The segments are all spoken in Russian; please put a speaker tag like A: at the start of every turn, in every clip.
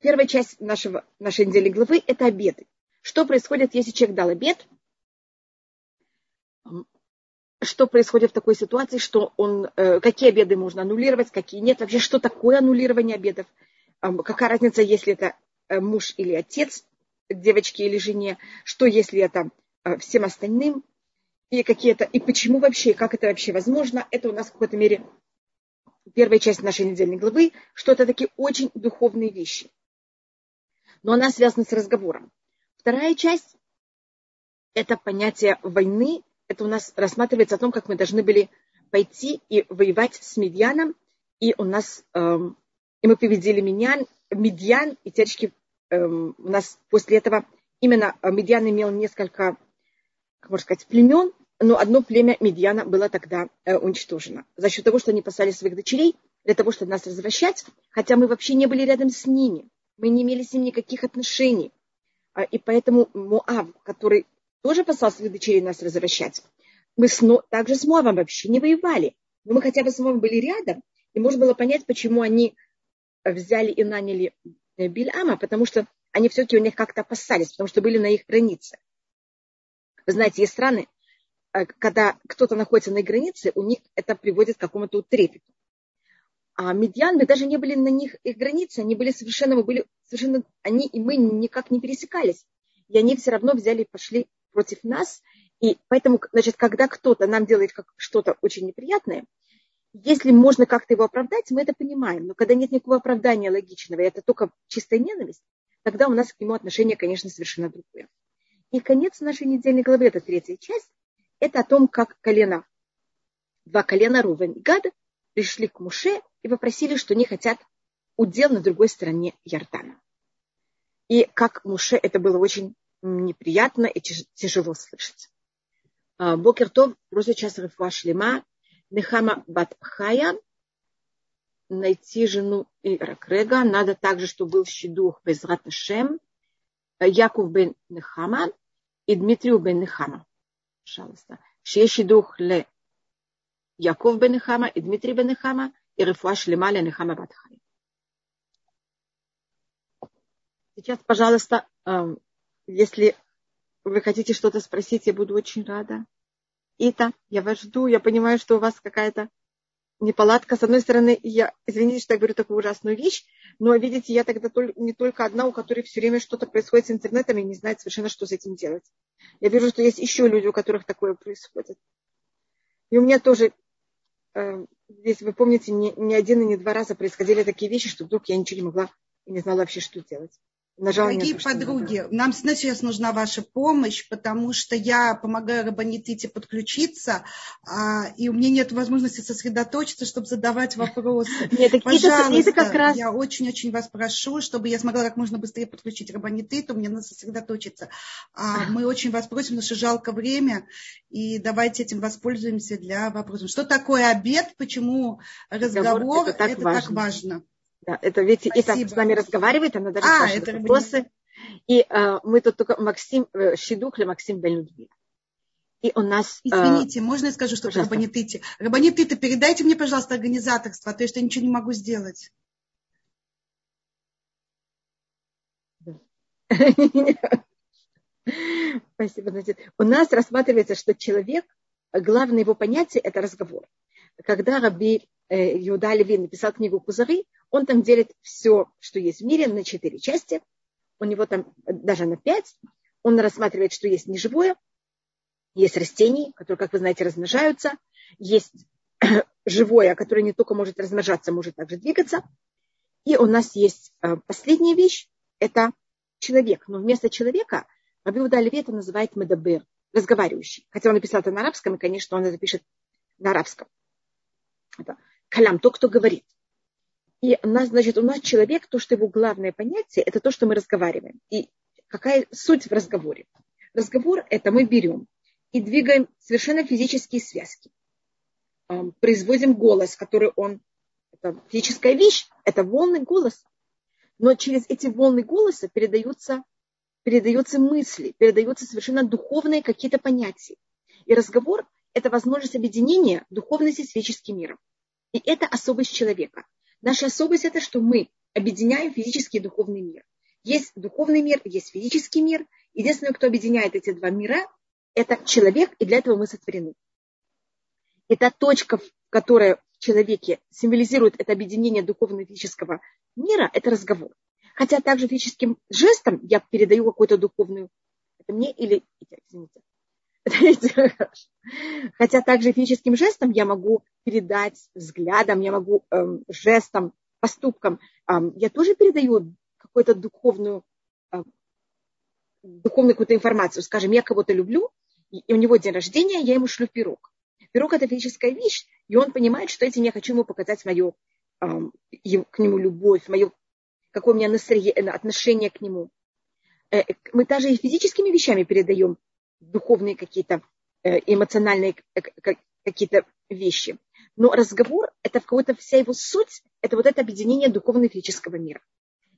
A: первая часть нашего, нашей недельной главы – это обеды. Что происходит, если человек дал обед? Что происходит в такой ситуации, что он, э, какие обеды можно аннулировать, какие нет? Вообще, что такое аннулирование обедов? Какая разница, если это э, муж или отец девочки или жене? Что, если это э, всем остальным? И какие-то, и почему вообще, как это вообще возможно? Это у нас в какой-то мере первая часть нашей недельной главы, что это такие очень духовные вещи. Но она связана с разговором. Вторая часть – это понятие войны. Это у нас рассматривается о том, как мы должны были пойти и воевать с Медьяном. И у нас, эм, и мы победили Медьян, Медьян и течки эм, у нас после этого именно Медьян имел несколько, как можно сказать, племен, но одно племя Медьяна было тогда э, уничтожено. За счет того, что они послали своих дочерей для того, чтобы нас возвращать, хотя мы вообще не были рядом с ними. Мы не имели с ним никаких отношений. А, и поэтому Моав, который тоже послал своих дочерей нас возвращать, мы сно, также с Моавом вообще не воевали. Но мы хотя бы с Моавом были рядом, и можно было понять, почему они взяли и наняли э, Бильама, потому что они все-таки у них как-то опасались, потому что были на их границе. Вы знаете, есть страны, Э, когда кто-то находится на границе, у них это приводит к какому-то трепету. А медиан, мы даже не были на них, их границе, они были совершенно, мы были совершенно, они и мы никак не пересекались. И они все равно взяли и пошли против нас. И поэтому, значит, когда кто-то нам делает что-то очень неприятное, если можно как-то его оправдать, мы это понимаем. Но когда нет никакого оправдания логичного, и это только чистая ненависть, тогда у нас к нему отношение, конечно, совершенно другое. И конец нашей недельной главы, это третья часть, это о том, как колено, два колена Рувен и Гада пришли к Муше и попросили, что они хотят удел на другой стороне Ярдана. И как Муше это было очень неприятно и тяжело слышать. А, Бокертов, просто час Шлема, Нехама Батхая, найти жену Ира Крега. Надо также, чтобы был щедух Безрат Шем, Яков бен Нехама и Дмитрию бен Нехама. Пожалуйста. Шея щедух ле Яков бен Ихама и Дмитрий бен Ихама и Рифуаш Шлема Нехама Батхай. Сейчас, пожалуйста, а, если вы хотите что-то спросить, я буду очень рада. Ита, я вас жду, я понимаю, что у вас какая-то неполадка. С одной стороны, я, извините, что я говорю такую ужасную вещь, но, видите, я тогда тол- не только одна, у которой все время что-то происходит с интернетом и не знает совершенно, что с этим делать. Я вижу, что есть еще люди, у которых такое происходит. И у меня тоже э, если вы помните, не, не один и не два раза происходили такие вещи, что вдруг я ничего не могла и не знала вообще, что делать.
B: Нажала Дорогие подруги, нам сейчас нужна ваша помощь, потому что я помогаю Рабанитите подключиться, а, и у меня нет возможности сосредоточиться, чтобы задавать вопросы. Нет, Пожалуйста, это, как раз... я очень-очень вас прошу, чтобы я смогла как можно быстрее подключить Рабанититу, мне надо сосредоточиться. А, мы очень вас просим, потому что жалко время, и давайте этим воспользуемся для вопросов. Что такое обед, почему разговор, это так это важно. Так важно.
A: Да, это ведь Спасибо. и так с нами разговаривает, она даже а, спрашивает вопросы. И э, мы тут только Максим э, Щедух или Максим Бельнудвир.
B: И у нас... Э, Извините, э, можно я скажу что-то Рабанитыте? Рабанитыте, передайте мне, пожалуйста, организаторство, а то что я ничего не могу сделать.
A: Спасибо. Значит, у нас рассматривается, что человек, главное его понятие – это разговор. Когда Раби Э, Иуда Левин написал книгу «Пузыры», он там делит все, что есть в мире, на четыре части. У него там даже на пять. Он рассматривает, что есть неживое, есть растения, которые, как вы знаете, размножаются, есть живое, которое не только может размножаться, может также двигаться. И у нас есть э, последняя вещь, это человек. Но вместо человека Раби Уда Леви это называет медабер, разговаривающий. Хотя он написал это на арабском, и, конечно, он это пишет на арабском. Это калям, тот, кто говорит. И у нас, значит, у нас человек, то, что его главное понятие, это то, что мы разговариваем. И какая суть в разговоре? Разговор – это мы берем и двигаем совершенно физические связки. Производим голос, который он, это физическая вещь, это волны голоса. Но через эти волны голоса передаются, передаются мысли, передаются совершенно духовные какие-то понятия. И разговор – это возможность объединения духовности с физическим миром. И это особость человека. Наша особость это, что мы объединяем физический и духовный мир. Есть духовный мир, есть физический мир. Единственное, кто объединяет эти два мира, это человек, и для этого мы сотворены. И точка, которая в человеке символизирует это объединение духовного и физического мира, это разговор. Хотя также физическим жестом я передаю какую-то духовную... Это мне или... Извините. Хотя также физическим жестом я могу передать взглядом, я могу эм, жестом, поступком. Эм, я тоже передаю какую-то духовную, эм, духовную какую-то информацию. Скажем, я кого-то люблю, и у него день рождения, я ему шлю пирог. Пирог – это физическая вещь, и он понимает, что этим я хочу ему показать мою, эм, к нему любовь, мое, какое у меня настроение, отношение к нему. Э, мы даже и физическими вещами передаем духовные какие-то, э, эмоциональные э, какие-то вещи. Но разговор – это в какой-то вся его суть, это вот это объединение духовного и физического мира.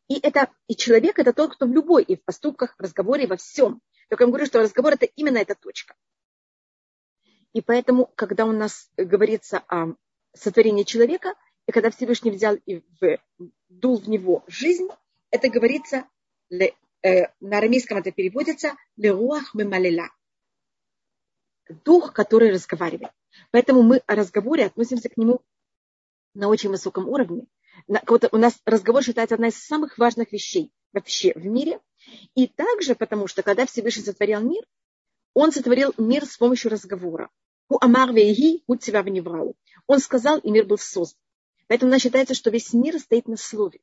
A: И, это, и человек – это тот, кто в любой, и в поступках, в разговоре, во всем. Только я говорю, что разговор – это именно эта точка. И поэтому, когда у нас говорится о сотворении человека, и когда Всевышний взял и вдул в него жизнь, это говорится на арамейском это переводится «леруах мемалила» дух, который разговаривает. Поэтому мы о разговоре относимся к нему на очень высоком уровне. У нас разговор считается одна из самых важных вещей вообще в мире. И также потому, что когда Всевышний сотворил мир, он сотворил мир с помощью разговора. У Амар Вейги, Он сказал, и мир был создан. Поэтому у нас считается, что весь мир стоит на слове.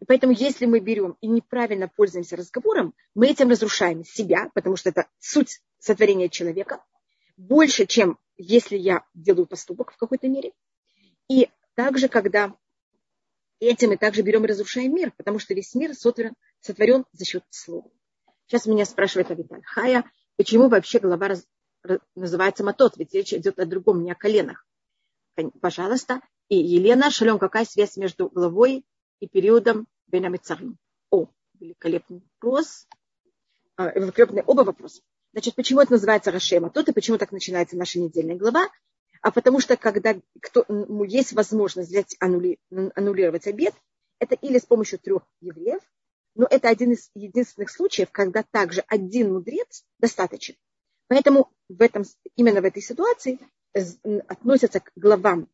A: И поэтому, если мы берем и неправильно пользуемся разговором, мы этим разрушаем себя, потому что это суть сотворения человека, больше, чем если я делаю поступок в какой-то мере. И также, когда этим мы также берем и разрушаем мир, потому что весь мир сотворен, сотворен за счет слова. Сейчас меня спрашивает Авиталь Хая, почему вообще голова раз, называется матот, ведь речь идет о другом, не о коленах. Пожалуйста. И Елена, шалем, какая связь между головой и периодом Бенамицарим. О, великолепный вопрос. А, великолепные оба вопроса. Значит, почему это называется Рашема? Тут и почему так начинается наша недельная глава? А потому что когда кто, есть возможность взять, аннули, аннулировать обед, это или с помощью трех евреев, но это один из единственных случаев, когда также один мудрец достаточен. Поэтому в этом, именно в этой ситуации относятся к главам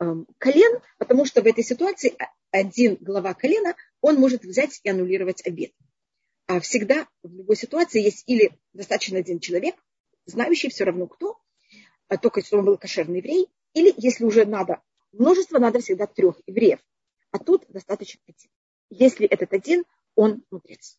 A: эм, колен, потому что в этой ситуации один глава колена, он может взять и аннулировать обед. А всегда в любой ситуации есть или достаточно один человек, знающий все равно кто, а только что он был кошерный еврей, или если уже надо множество, надо всегда трех евреев. А тут достаточно один. Если этот один, он мудрец.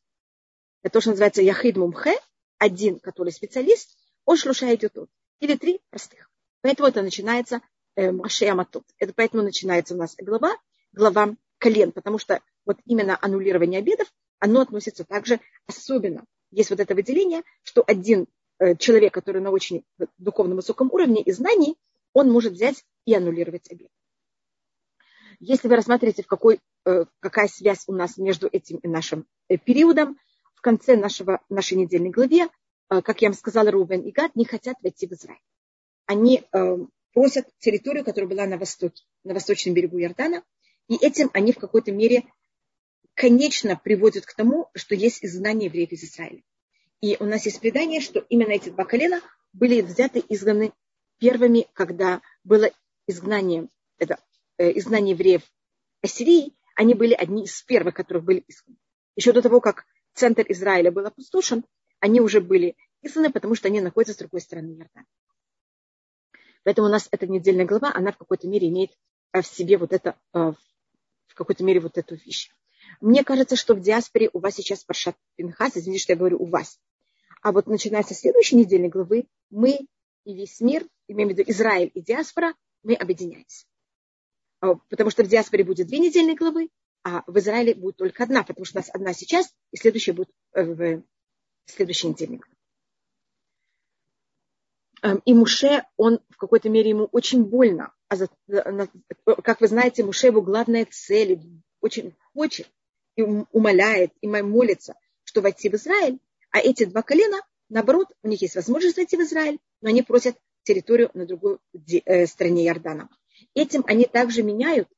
A: Это то, что называется яхид мумхе, один, который специалист, он шлуша идет тут. Или три простых. Поэтому это начинается э, Машея Матут. Это поэтому начинается у нас глава, глава колен, потому что вот именно аннулирование обедов, оно относится также особенно. Есть вот это выделение, что один э, человек, который на очень духовном высоком уровне и знаний, он может взять и аннулировать обед. Если вы рассматриваете, в какой, э, какая связь у нас между этим и нашим э, периодом, в конце нашего, нашей недельной главе, как я вам сказала, Рубен и Гад не хотят войти в Израиль. Они просят территорию, которая была на востоке, на восточном берегу Иордана, и этим они в какой-то мере конечно приводят к тому, что есть изгнание евреев из Израиля. И у нас есть предание, что именно эти два колена были взяты, изгнаны первыми, когда было изгнание, это, э, изгнание евреев Ассирии, они были одни из первых, которых были изгнаны. Еще до того, как центр Израиля был опустошен, они уже были изгнаны, потому что они находятся с другой стороны Иордана. Поэтому у нас эта недельная глава, она в какой-то мере имеет в себе вот это э, в какой-то мере вот эту вещь. Мне кажется, что в диаспоре у вас сейчас Паршат Пинхас, извините, что я говорю у вас. А вот начиная со следующей недельной главы, мы и весь мир, имеем в виду Израиль и диаспора, мы объединяемся. А, потому что в диаспоре будет две недельные главы, а в Израиле будет только одна, потому что у нас одна сейчас, и следующая будет э, в следующей недельной главе. Эм, и Муше, он в какой-то мере ему очень больно. А как вы знаете, Муше его главная цель, очень хочет и умоляет, и молится, что войти в Израиль. А эти два колена, наоборот, у них есть возможность войти в Израиль, но они просят территорию на другой э, стороне Иордана. Этим они также меняют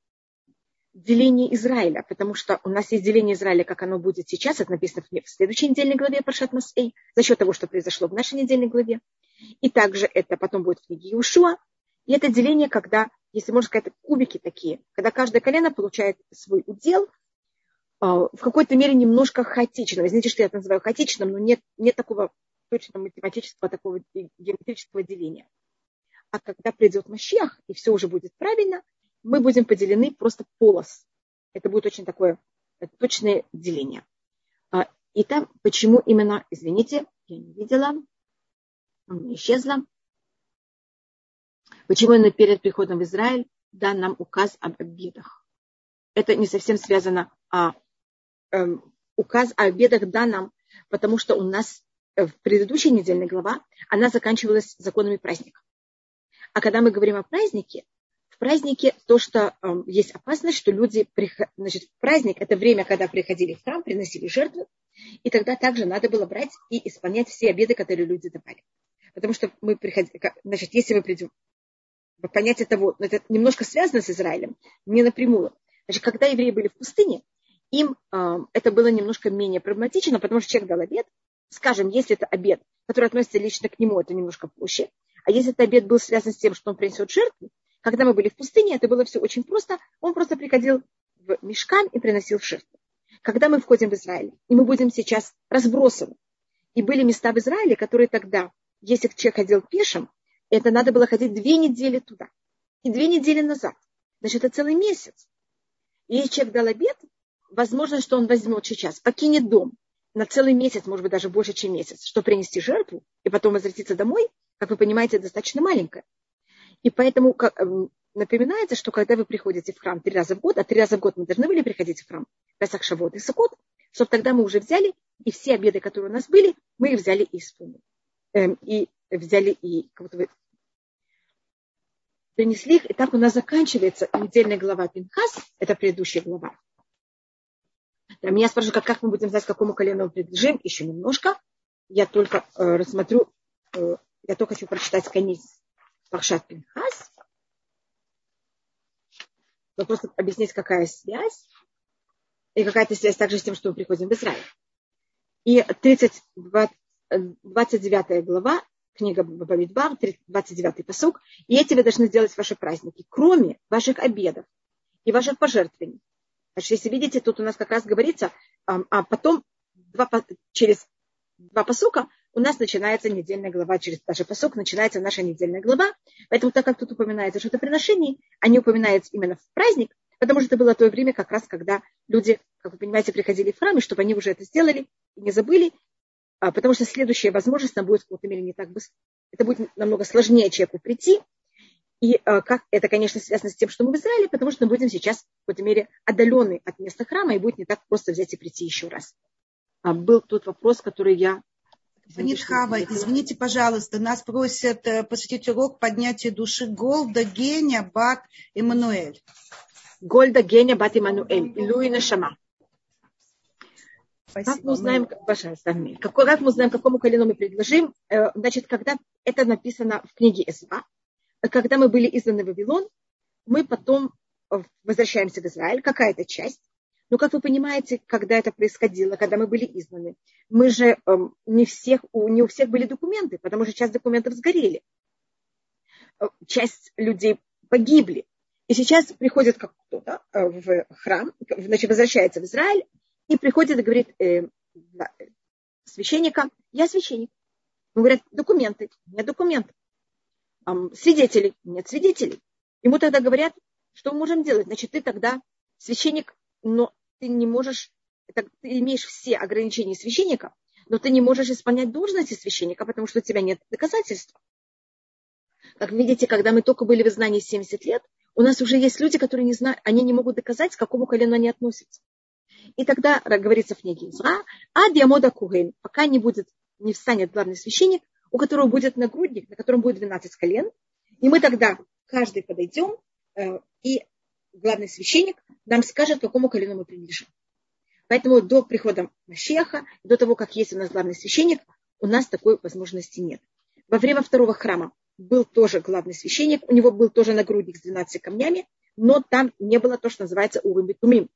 A: деление Израиля, потому что у нас есть деление Израиля, как оно будет сейчас, это написано в следующей недельной главе Паршат Масей, за счет того, что произошло в нашей недельной главе. И также это потом будет в книге Иушуа. И это деление, когда, если можно сказать, кубики такие, когда каждое колено получает свой удел, а, в какой-то мере немножко хаотично. Извините, что я это называю хаотичным, но нет, нет такого точно математического, такого геометрического деления. А когда придет Мащех, и все уже будет правильно, мы будем поделены просто полос. Это будет очень такое точное деление. А, и там, почему именно, извините, я не видела, он исчезла. Почему именно перед приходом в Израиль дан нам указ об обедах? Это не совсем связано, а эм, указ о обедах дан нам, потому что у нас в предыдущей недельной глава она заканчивалась законами праздника. А когда мы говорим о празднике, в празднике то, что э, есть опасность, что люди, значит, в праздник это время, когда приходили в храм, приносили жертвы, и тогда также надо было брать и исполнять все обеды, которые люди давали. Потому что мы приходили, значит, если мы придем, понятие того, это немножко связано с Израилем, не напрямую. Значит, когда евреи были в пустыне, им э, это было немножко менее проблематично, потому что человек дал обед, скажем, если это обед, который относится лично к нему, это немножко проще. А если этот обед был связан с тем, что он принесет жертву, когда мы были в пустыне, это было все очень просто. Он просто приходил в мешкан и приносил жертву. Когда мы входим в Израиль, и мы будем сейчас разбросаны, и были места в Израиле, которые тогда, если человек ходил пешим, это надо было ходить две недели туда и две недели назад. Значит, это целый месяц. И если человек дал обед, возможно, что он возьмет сейчас, покинет дом, на целый месяц, может быть, даже больше, чем месяц, чтобы принести жертву и потом возвратиться домой, как вы понимаете, достаточно маленькая. И поэтому эм, напоминается, что когда вы приходите в храм три раза в год, а три раза в год мы должны были приходить в храм, Песах, Шавот и Сукот, чтобы тогда мы уже взяли, и все обеды, которые у нас были, мы их взяли и исполнили. Эм, и взяли и как будто бы принесли их, и так у нас заканчивается недельная глава Пинхас, это предыдущая глава. Да, меня спрашивают, как, как мы будем знать, к какому колену мы принадлежим, еще немножко. Я только э, рассмотрю, э, я только хочу прочитать конец Пахшат Пинхас. Но просто объяснить, какая связь. И какая-то связь также с тем, что мы приходим в Израиль. И 30, 29 глава, книга Бамидбар, 29 посок. И эти вы должны сделать ваши праздники, кроме ваших обедов и ваших пожертвований Значит, если видите, тут у нас как раз говорится, а потом два, через два посука у нас начинается недельная глава, через даже посок начинается наша недельная глава. Поэтому так как тут упоминается что-то приношение, они упоминаются именно в праздник, потому что это было то время, как раз когда люди, как вы понимаете, приходили в храм, и чтобы они уже это сделали и не забыли, а, потому что следующая возможность нам будет в какой-то мере не так быстро. Это будет намного сложнее человеку прийти, и э, как это, конечно, связано с тем, что мы в Израиле, потому что мы будем сейчас в какой-то мере отдалены от места храма, и будет не так просто взять и прийти еще раз. А, был тот вопрос, который я...
B: Извините, Хава, извините, пожалуйста, нас просят э, посвятить урок поднятия души Голда, Геня, Бат, Эммануэль.
A: Гольда, Геня, Бат, Эммануэль. Луина Шама. Спасибо. Как мы узнаем, пожалуйста, как, как мы узнаем, какому колену мы предложим? Э, значит, когда это написано в книге Эсва, когда мы были изгнаны в Вавилон, мы потом э, возвращаемся в Израиль, какая-то часть. Но, как вы понимаете, когда это происходило, когда мы были изгнаны, мы же эм, не, всех, не у всех были документы, потому что часть документов сгорели. Э, часть людей погибли. И сейчас приходит как кто-то э, в храм, значит, возвращается в Израиль и приходит и говорит э, священника, я священник. Он говорит, документы, нет документов свидетелей. Нет свидетелей. Ему тогда говорят, что мы можем делать. Значит, ты тогда священник, но ты не можешь, ты имеешь все ограничения священника, но ты не можешь исполнять должности священника, потому что у тебя нет доказательств. Как видите, когда мы только были в изгнании 70 лет, у нас уже есть люди, которые не знают, они не могут доказать, к какому колену они относятся. И тогда говорится в книге Изра, а Диамода Кугейн, пока не будет, не встанет главный священник, у которого будет нагрудник, на котором будет 12 колен. И мы тогда каждый подойдем, э, и главный священник нам скажет, к какому колену мы принадлежим. Поэтому до прихода Машеха, до того, как есть у нас главный священник, у нас такой возможности нет. Во время второго храма был тоже главный священник, у него был тоже нагрудник с 12 камнями, но там не было то, что называется урым битумим.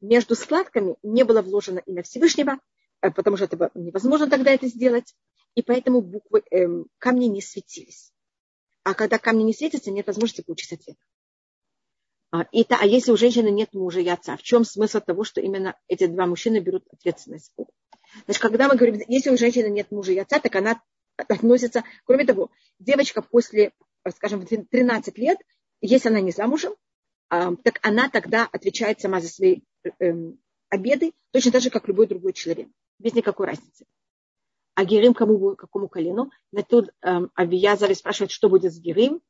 A: Между складками не было вложено имя Всевышнего, э, потому что это невозможно тогда это сделать, и поэтому буквы эм, камни не светились. А когда камни не светятся, нет возможности получить ответ. А, это, а если у женщины нет мужа и отца, в чем смысл того, что именно эти два мужчины берут ответственность? Значит, когда мы говорим, если у женщины нет мужа и отца, так она относится, кроме того, девочка после, скажем, 13 лет, если она не замужем, а, так она тогда отвечает сама за свои обеды, точно так же, как любой другой человек, без никакой разницы. А Герим кому, какому колену? На тут эм, Авиязари спрашивает, что будет с Герим.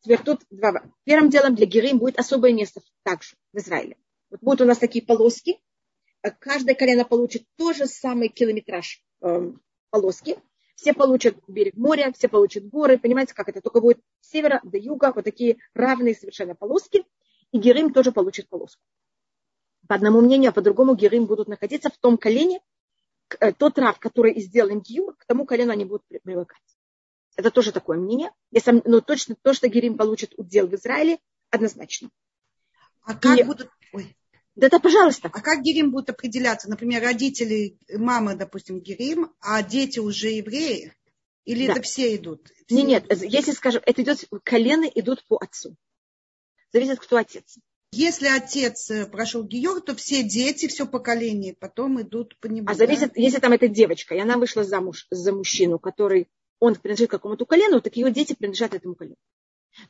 A: Теперь тут два. Первым делом для Герим будет особое место также в Израиле. Вот будут у нас такие полоски. Каждое колено получит тот же самый километраж эм, полоски. Все получат берег моря, все получат горы. Понимаете, как это? Только будет с севера до юга вот такие равные совершенно полоски. И Герим тоже получит полоску. По одному мнению, а по другому Герим будут находиться в том колене, э, тот рав, который сделан Гиюр, к тому колену они будут привыкать. Это тоже такое мнение. Если, но ну, точно то, что Герим получит удел в Израиле, однозначно.
B: А как и, будут... Ой.
A: Да, да, пожалуйста.
B: А как Герим будет определяться? Например, родители, мама, допустим, Герим, а дети уже евреи? Или да. это все идут? Все
A: нет, нет, если, скажем, это идет, колены идут по отцу. Зависит, кто отец.
B: Если отец э, прошел Гиор, то все дети, все поколение потом идут по нему.
A: А зависит, если там эта девочка, и она вышла замуж за мужчину, который, он принадлежит какому-то колену, так ее дети принадлежат этому колену.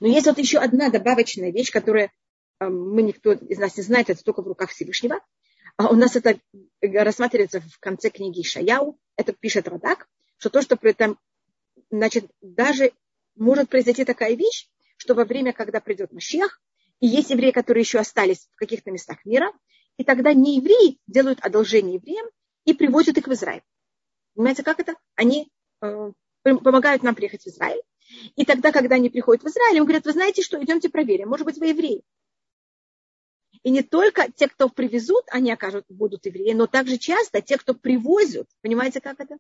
A: Но есть вот еще одна добавочная вещь, которая э, мы никто из нас не знает, это только в руках Всевышнего. А у нас это рассматривается в конце книги Шаяу, это пишет Радак, что то, что при этом, значит, даже может произойти такая вещь, что во время, когда придет Машех, и есть евреи, которые еще остались в каких-то местах мира. И тогда не евреи делают одолжение евреям и привозят их в Израиль. Понимаете, как это? Они э, помогают нам приехать в Израиль. И тогда, когда они приходят в Израиль, им говорят, вы знаете что, идемте проверим, может быть, вы евреи. И не только те, кто привезут, они окажут, будут евреи, но также часто те, кто привозят. Понимаете, как это?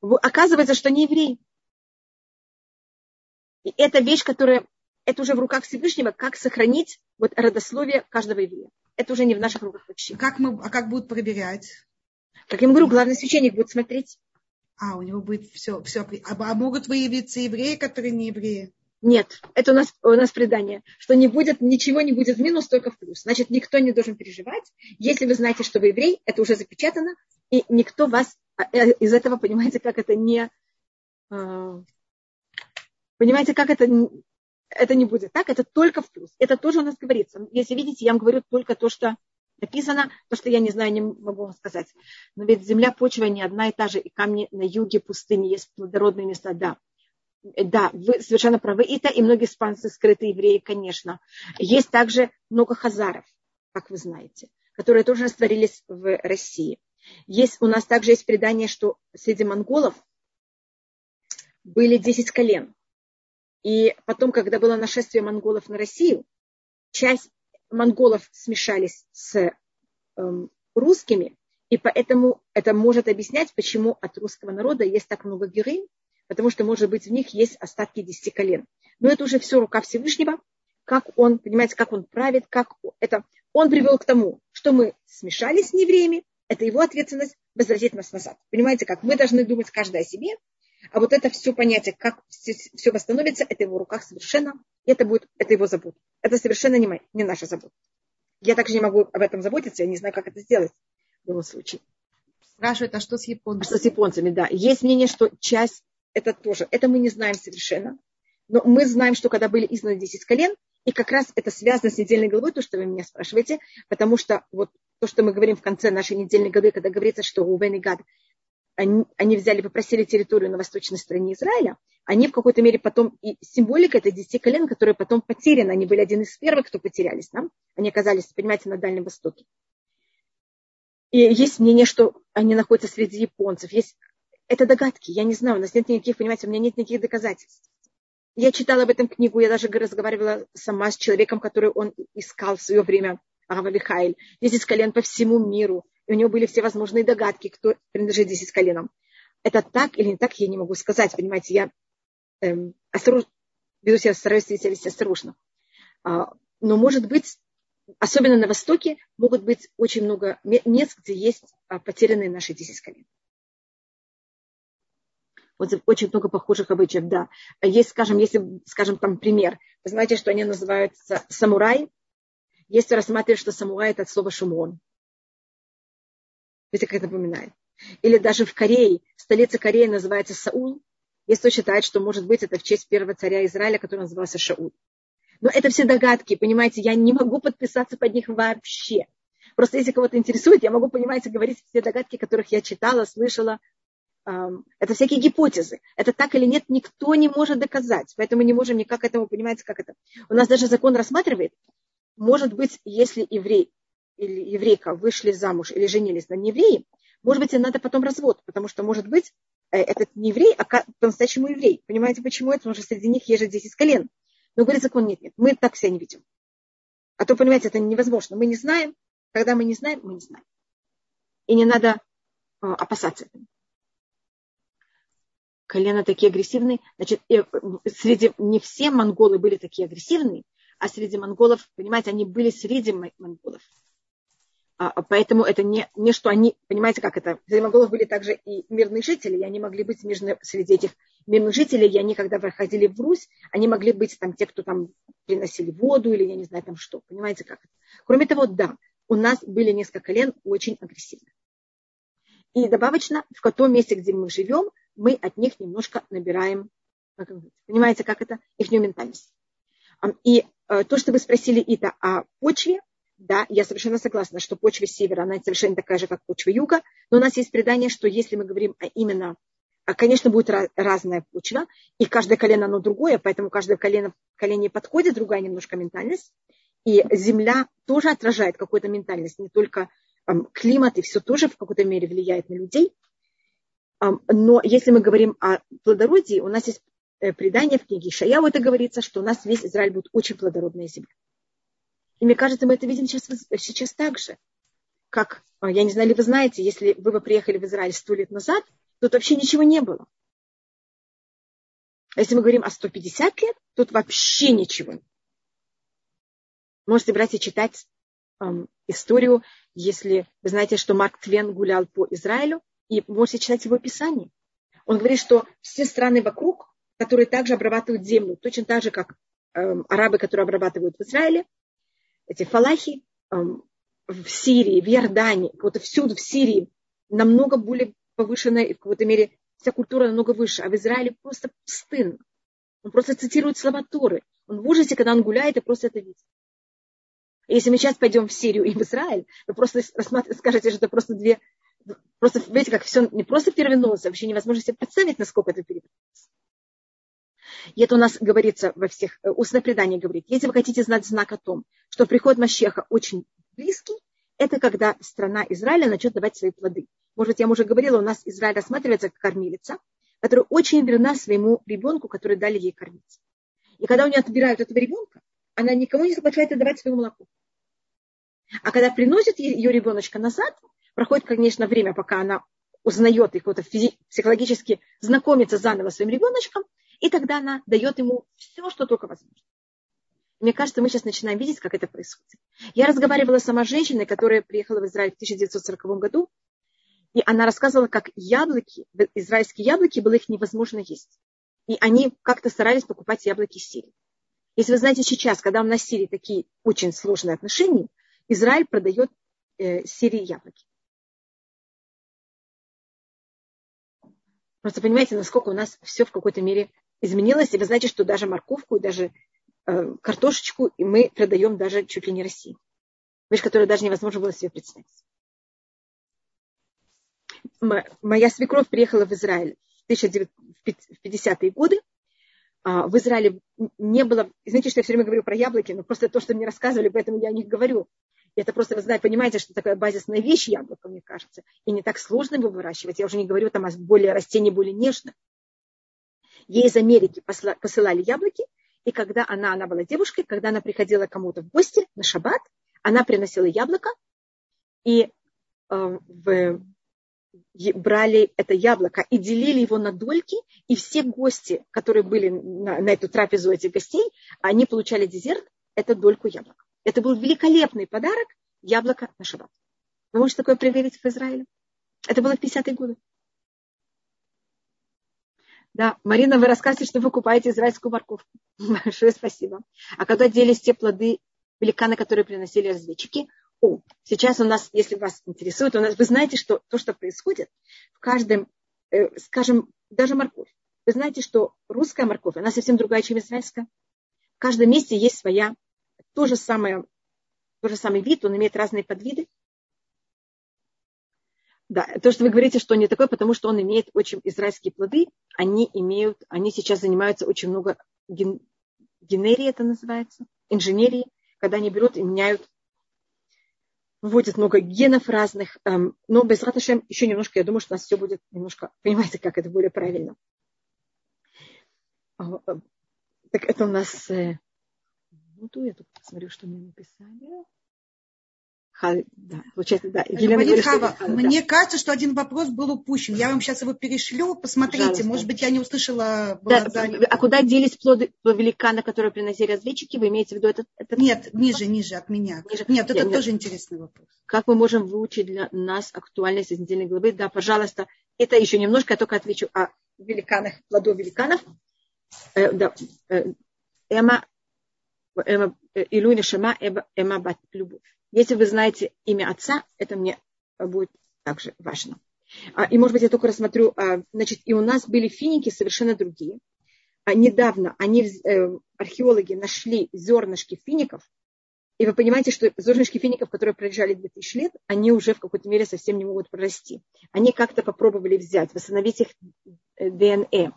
A: Оказывается, что не евреи. И это вещь, которая это уже в руках Всевышнего, как сохранить вот родословие каждого еврея. Это уже не в наших руках вообще.
B: Как мы, а как будут проверять?
A: Как я ему говорю, главный священник будет смотреть.
B: А, у него будет все, все. А, а могут выявиться евреи, которые не евреи?
A: Нет, это у нас, у нас предание, что не будет, ничего не будет в минус, только в плюс. Значит, никто не должен переживать. Если вы знаете, что вы еврей, это уже запечатано, и никто вас а, э, из этого, понимаете, как это не... А, понимаете, как это это не будет так, это только в плюс. Это тоже у нас говорится. Если видите, я вам говорю только то, что написано, то, что я не знаю, не могу вам сказать. Но ведь земля, почва не одна и та же, и камни на юге пустыни, есть плодородные места, да. Да, вы совершенно правы. Это и многие испанцы, скрытые евреи, конечно. Есть также много хазаров, как вы знаете, которые тоже растворились в России. Есть, у нас также есть предание, что среди монголов были 10 колен. И потом, когда было нашествие монголов на Россию, часть монголов смешались с эм, русскими, и поэтому это может объяснять, почему от русского народа есть так много героинь, потому что, может быть, в них есть остатки десяти колен. Но это уже все рука Всевышнего, как он, понимаете, как он правит, как это. Он привел к тому, что мы смешались с евреями, это его ответственность возвратить нас назад. Понимаете, как мы должны думать каждый о себе, а вот это все понятие, как все восстановится, это в его руках совершенно. Это будет, это его забота. Это совершенно не, моя, не наша забота. Я также не могу об этом заботиться, я не знаю, как это сделать в любом случае.
B: Спрашивают, а что с японцами? А
A: что с японцами, да. Есть мнение, что часть, это тоже, это мы не знаем совершенно. Но мы знаем, что когда были изданы 10 колен, и как раз это связано с недельной главой, то, что вы меня спрашиваете, потому что вот то, что мы говорим в конце нашей недельной главы, когда говорится, что Рувен и Гад они, они взяли, попросили территорию на восточной стороне Израиля, они в какой-то мере потом, и символика это десяти колен, которые потом потеряны, они были один из первых, кто потерялись, да? они оказались, понимаете, на Дальнем Востоке. И есть мнение, что они находятся среди японцев. Есть... Это догадки, я не знаю, у нас нет никаких, понимаете, у меня нет никаких доказательств. Я читала об этом книгу, я даже разговаривала сама с человеком, который он искал в свое время, Ава Михаил. Десять колен по всему миру и у него были все возможные догадки, кто принадлежит десять коленам. Это так или не так, я не могу сказать, понимаете, я эм, осторожно, веду себя, стараюсь себя вести осторожно. А, но может быть, особенно на Востоке, могут быть очень много мест, где есть а, потерянные наши 10 колен. Вот очень много похожих обычаев, да. Есть, скажем, если, скажем, там пример. Вы знаете, что они называются самурай. Если рассматривать, что самурай это от слова шумон. Видите, как это напоминает. Или даже в Корее, столица Кореи называется Саул. Есть кто считает, что, может быть, это в честь первого царя Израиля, который назывался Шауль. Но это все догадки, понимаете, я не могу подписаться под них вообще. Просто если кого-то интересует, я могу, понимаете, говорить все догадки, которых я читала, слышала. Это всякие гипотезы. Это так или нет, никто не может доказать. Поэтому не можем никак этому, понимаете, как это. У нас даже закон рассматривает, может быть, если еврей или еврейка вышли замуж или женились на неевреи, может быть, им надо потом развод, потому что, может быть, э, этот не еврей, а по-настоящему еврей. Понимаете, почему это? Потому что среди них есть же 10 колен. Но говорит закон, нет, нет, мы так себя не видим. А то, понимаете, это невозможно. Мы не знаем. Когда мы не знаем, мы не знаем. И не надо э, опасаться этого. Колено такие агрессивные. Значит, э, среди не все монголы были такие агрессивные, а среди монголов, понимаете, они были среди монголов. А, а поэтому это не, не что они, понимаете, как это, среди были также и мирные жители, и они могли быть мирные, среди этих мирных жителей, и они, когда проходили в Русь, они могли быть там те, кто там приносили воду или я не знаю там что, понимаете, как это. Кроме того, да, у нас были несколько колен очень агрессивных. И добавочно, в том месте, где мы живем, мы от них немножко набираем, понимаете, как это, их ментальность. И э, то, что вы спросили, это о почве, да, я совершенно согласна, что почва севера, она совершенно такая же, как почва юга, но у нас есть предание, что если мы говорим а именно, а, конечно, будет разная почва, и каждое колено, оно другое, поэтому каждое колено, колено подходит, другая немножко ментальность, и земля тоже отражает какую-то ментальность, не только климат, и все тоже в какой-то мере влияет на людей. но если мы говорим о плодородии, у нас есть э, предание в книге Шаяу, это говорится, что у нас весь Израиль будет очень плодородная земля. И мне кажется, мы это видим сейчас, сейчас так же. Как, а, я не знаю, ли вы знаете, если вы бы приехали в Израиль сто лет назад, тут вообще ничего не было. А если мы говорим о 150 лет, тут вообще ничего. Можете брать и читать эм, историю, если вы знаете, что Марк Твен гулял по Израилю, и можете читать его описание. Он говорит, что все страны вокруг, которые также обрабатывают землю, точно так же, как эм, арабы, которые обрабатывают в Израиле, эти фалахи в Сирии, в Иордании, вот всюду в Сирии намного более повышенная, в какой-то мере вся культура намного выше, а в Израиле просто пустынно. Он просто цитирует слова Торы. Он в ужасе, когда он гуляет, и просто это видит. Если мы сейчас пойдем в Сирию и в Израиль, вы просто скажете, что это просто две... Просто, видите, как все не просто перевернулось, а вообще невозможно себе представить, насколько это перевернулось. И это у нас говорится во всех, э, устное предание говорит, если вы хотите знать знак о том, что приход Мащеха очень близкий, это когда страна Израиля начнет давать свои плоды. Может быть, я уже говорила, у нас Израиль рассматривается как кормилица, которая очень верна своему ребенку, который дали ей кормить. И когда у нее отбирают этого ребенка, она никому не соглашается давать свое молоко. А когда приносит ее ребеночка назад, проходит, конечно, время, пока она узнает их, вот, психологически знакомится заново с своим ребеночком, и тогда она дает ему все, что только возможно. Мне кажется, мы сейчас начинаем видеть, как это происходит. Я разговаривала с сама женщиной, которая приехала в Израиль в 1940 году, и она рассказывала, как яблоки, израильские яблоки, было их невозможно есть. И они как-то старались покупать яблоки Сирии. Если вы знаете сейчас, когда у нас в Сирии такие очень сложные отношения, Израиль продает э, Сирии яблоки. Просто понимаете, насколько у нас все в какой-то мере изменилось, и вы знаете, что даже морковку и даже картошечку и мы продаем даже чуть ли не России. Вещь, которую даже невозможно было себе представить. Моя свекровь приехала в Израиль в 1950-е годы. А, в Израиле не было... Знаете, что я все время говорю про яблоки, но просто то, что мне рассказывали, поэтому я о них говорю. Это просто, вы знаете, понимаете, что такая базисная вещь яблоко, мне кажется. И не так сложно его выращивать. Я уже не говорю там о более растении более нежных. Ей из Америки посылали яблоки, и когда она, она была девушкой, когда она приходила кому-то в гости на шаббат, она приносила яблоко, и э, в, брали это яблоко и делили его на дольки, и все гости, которые были на, на эту трапезу этих гостей, они получали десерт, это дольку яблока. Это был великолепный подарок яблоко на шаббат. Вы можете такое проверить в Израиле? Это было в 50-е годы. Да, Марина, вы рассказываете, что вы купаете израильскую морковку. Большое спасибо. А когда делись те плоды великаны, которые приносили разведчики, о, сейчас у нас, если вас интересует, у нас, вы знаете, что то, что происходит в каждом, э, скажем, даже морковь. Вы знаете, что русская морковь, она совсем другая, чем израильская. В каждом месте есть своя, то же самое, то же самый вид, он имеет разные подвиды. Да, то, что вы говорите, что он не такой, потому что он имеет очень израильские плоды, они имеют, они сейчас занимаются очень много ген, генерии, это называется, инженерии, когда они берут и меняют, вводят много генов разных, эм, но без раташем еще немножко, я думаю, что у нас все будет немножко, понимаете, как это более правильно. А, э, так это у нас, э, вот я тут посмотрю, что мне написали
B: да, получается, да. Елена говорит, Хава, что... мне да. кажется, что один вопрос был упущен. Я вам сейчас его перешлю. Посмотрите, Пожалуйста. может быть, я не услышала.
A: Да, а куда делись плоды великана, которые приносили разведчики? Вы имеете в виду этот? этот...
B: Нет, ниже, ниже от меня. Ниже. Нет, это нет, тоже интересный вопрос.
A: Как мы можем выучить для нас актуальность из недельной главы? Да, пожалуйста. Это еще немножко, я только отвечу о великанах, плодов великанов. Э, да, э, Эма, Эма, э, Илуня Шама, Эма Бат, любовь. Если вы знаете имя отца, это мне будет также важно. А, и, может быть, я только рассмотрю, а, значит, и у нас были финики совершенно другие. А недавно они, э, археологи нашли зернышки фиников, и вы понимаете, что зернышки фиников, которые пролежали 2000 лет, они уже в какой-то мере совсем не могут прорасти. Они как-то попробовали взять, восстановить их э, ДНЭ.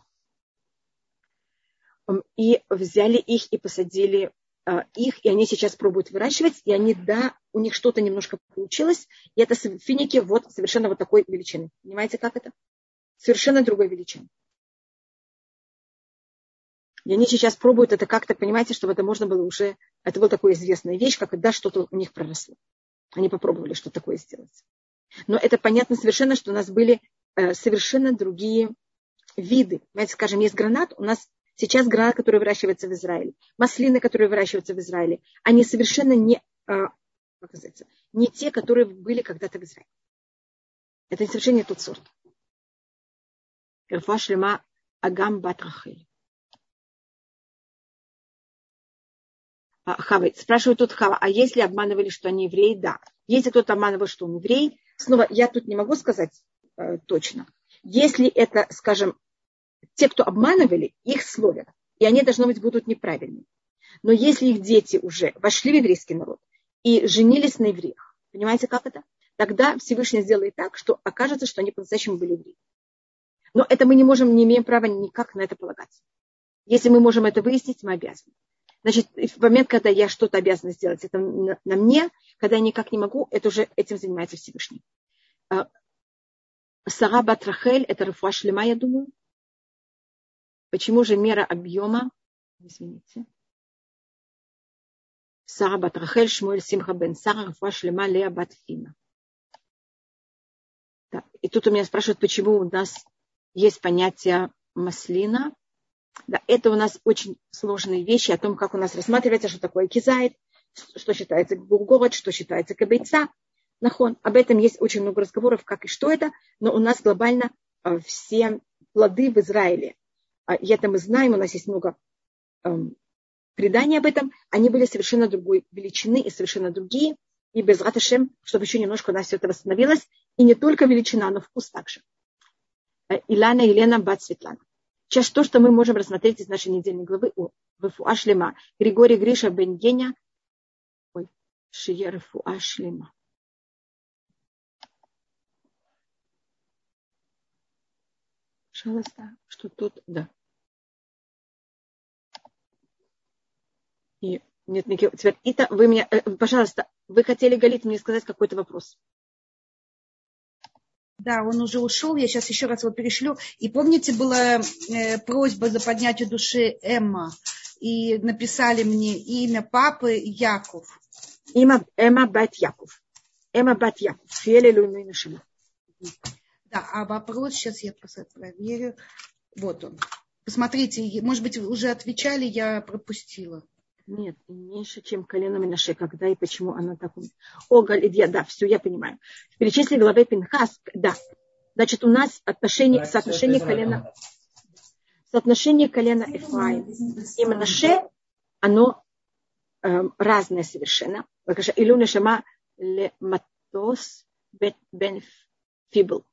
A: И взяли их и посадили их, и они сейчас пробуют выращивать, и они, да, у них что-то немножко получилось, и это финики вот совершенно вот такой величины. Понимаете, как это? Совершенно другой величины. И они сейчас пробуют это как-то, понимаете, чтобы это можно было уже, это была такая известная вещь, как когда что-то у них проросло. Они попробовали что такое сделать. Но это понятно совершенно, что у нас были э, совершенно другие виды. Понимаете, скажем, есть гранат, у нас Сейчас гранат, который выращивается в Израиле, маслины, которые выращиваются в Израиле, они совершенно не, а, как называется, не те, которые были когда-то в Израиле. Это совершенно не тот сорт. Ирфа шлема агам батрахель. А, Хава, спрашивают тут Хава, а если обманывали, что они евреи? Да. Если кто-то обманывал, что он еврей, снова я тут не могу сказать э, точно. Если это, скажем, те, кто обманывали, их словят. И они, должно быть, будут неправильными. Но если их дети уже вошли в еврейский народ и женились на евреях, понимаете, как это? Тогда Всевышний сделает так, что окажется, что они по-настоящему были евреи. Но это мы не можем, не имеем права никак на это полагаться. Если мы можем это выяснить, мы обязаны. Значит, в момент, когда я что-то обязана сделать, это на, на мне, когда я никак не могу, это уже этим занимается Всевышний. А, Сара Батрахель, это Рафуа Шлема, я думаю. Почему же мера объема, извините, Сара бат Рахель, Шмуэль Симха бен Сара, Рафуа Шлема Леа бат Фина. Да. И тут у меня спрашивают, почему у нас есть понятие маслина. Да, это у нас очень сложные вещи о том, как у нас рассматривается, что такое кизайт, что считается гургород, что считается кабейца. Нахон. Об этом есть очень много разговоров, как и что это, но у нас глобально э, все плоды в Израиле, и это мы знаем, у нас есть много эм, преданий об этом, они были совершенно другой величины и совершенно другие. И без раташем, чтобы еще немножко у нас все это восстановилось. И не только величина, но вкус также. Э, Илана Елена Бат Светлана. Сейчас то, что мы можем рассмотреть из нашей недельной главы о Рефуашлема. Григорий Гриша Бенгеня. Ой, Шия Рефуашлема. Пожалуйста, что тут, да. И нет никаких... Теперь, Ита, вы меня, э, пожалуйста, вы хотели, Галит, мне сказать какой-то вопрос.
B: Да, он уже ушел, я сейчас еще раз его перешлю. И помните, была э, просьба за поднятие души Эмма, и написали мне имя папы Яков.
A: Имя Эмма Бат Яков. Эмма Бат Яков. Фиэле Луймина
B: да, а вопрос, сейчас я проверю. Вот он. Посмотрите, может быть, уже отвечали, я пропустила.
A: Нет, меньше, чем колено Минаше. Когда и почему она так умеет. О, Галидья, да, все, я понимаю. В перечисле главы Пинхас, да. Значит, у нас отношение, соотношение колена, соотношение колена Эфраим и Минаше, оно э, разное совершенно. Илю Нешама ле матос бен фибл.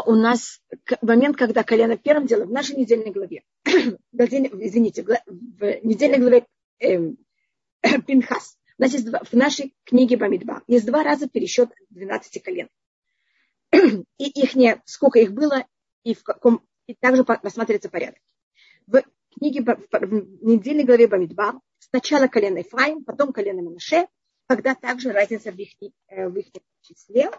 A: У нас момент, когда колено первым делом в нашей недельной главе, извините, в недельной главе э, Пинхас, у нас есть два, в нашей книге Бамидба есть два раза пересчет 12 колен. И их не, сколько их было, и в каком, и также рассматривается порядок. В книге, в недельной главе Бамидба сначала колено Ефраим, потом колено Манаше, когда также разница в их, э, в их числе,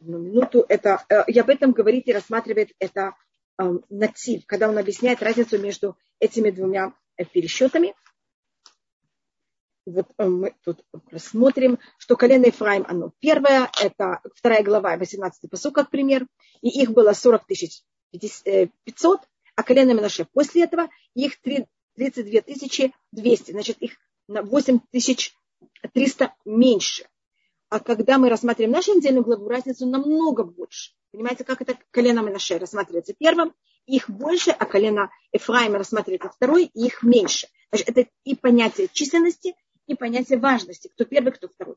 A: одну минуту. Это, э, и об этом говорит и рассматривает это э, натив, когда он объясняет разницу между этими двумя э, пересчетами. Вот мы тут рассмотрим, что колено Ефраим, оно первое, это вторая глава, 18 посуд, как пример, и их было 40 тысяч 500, а колено Минаше после этого их 32 тысячи 200, значит, их на 8 тысяч 300 меньше. А когда мы рассматриваем нашу недельную главу, разницу намного больше. Понимаете, как это колено Менаше рассматривается первым, их больше, а колено Ефраима рассматривается второй, и их меньше. Значит, это и понятие численности, и понятие важности, кто первый, кто второй.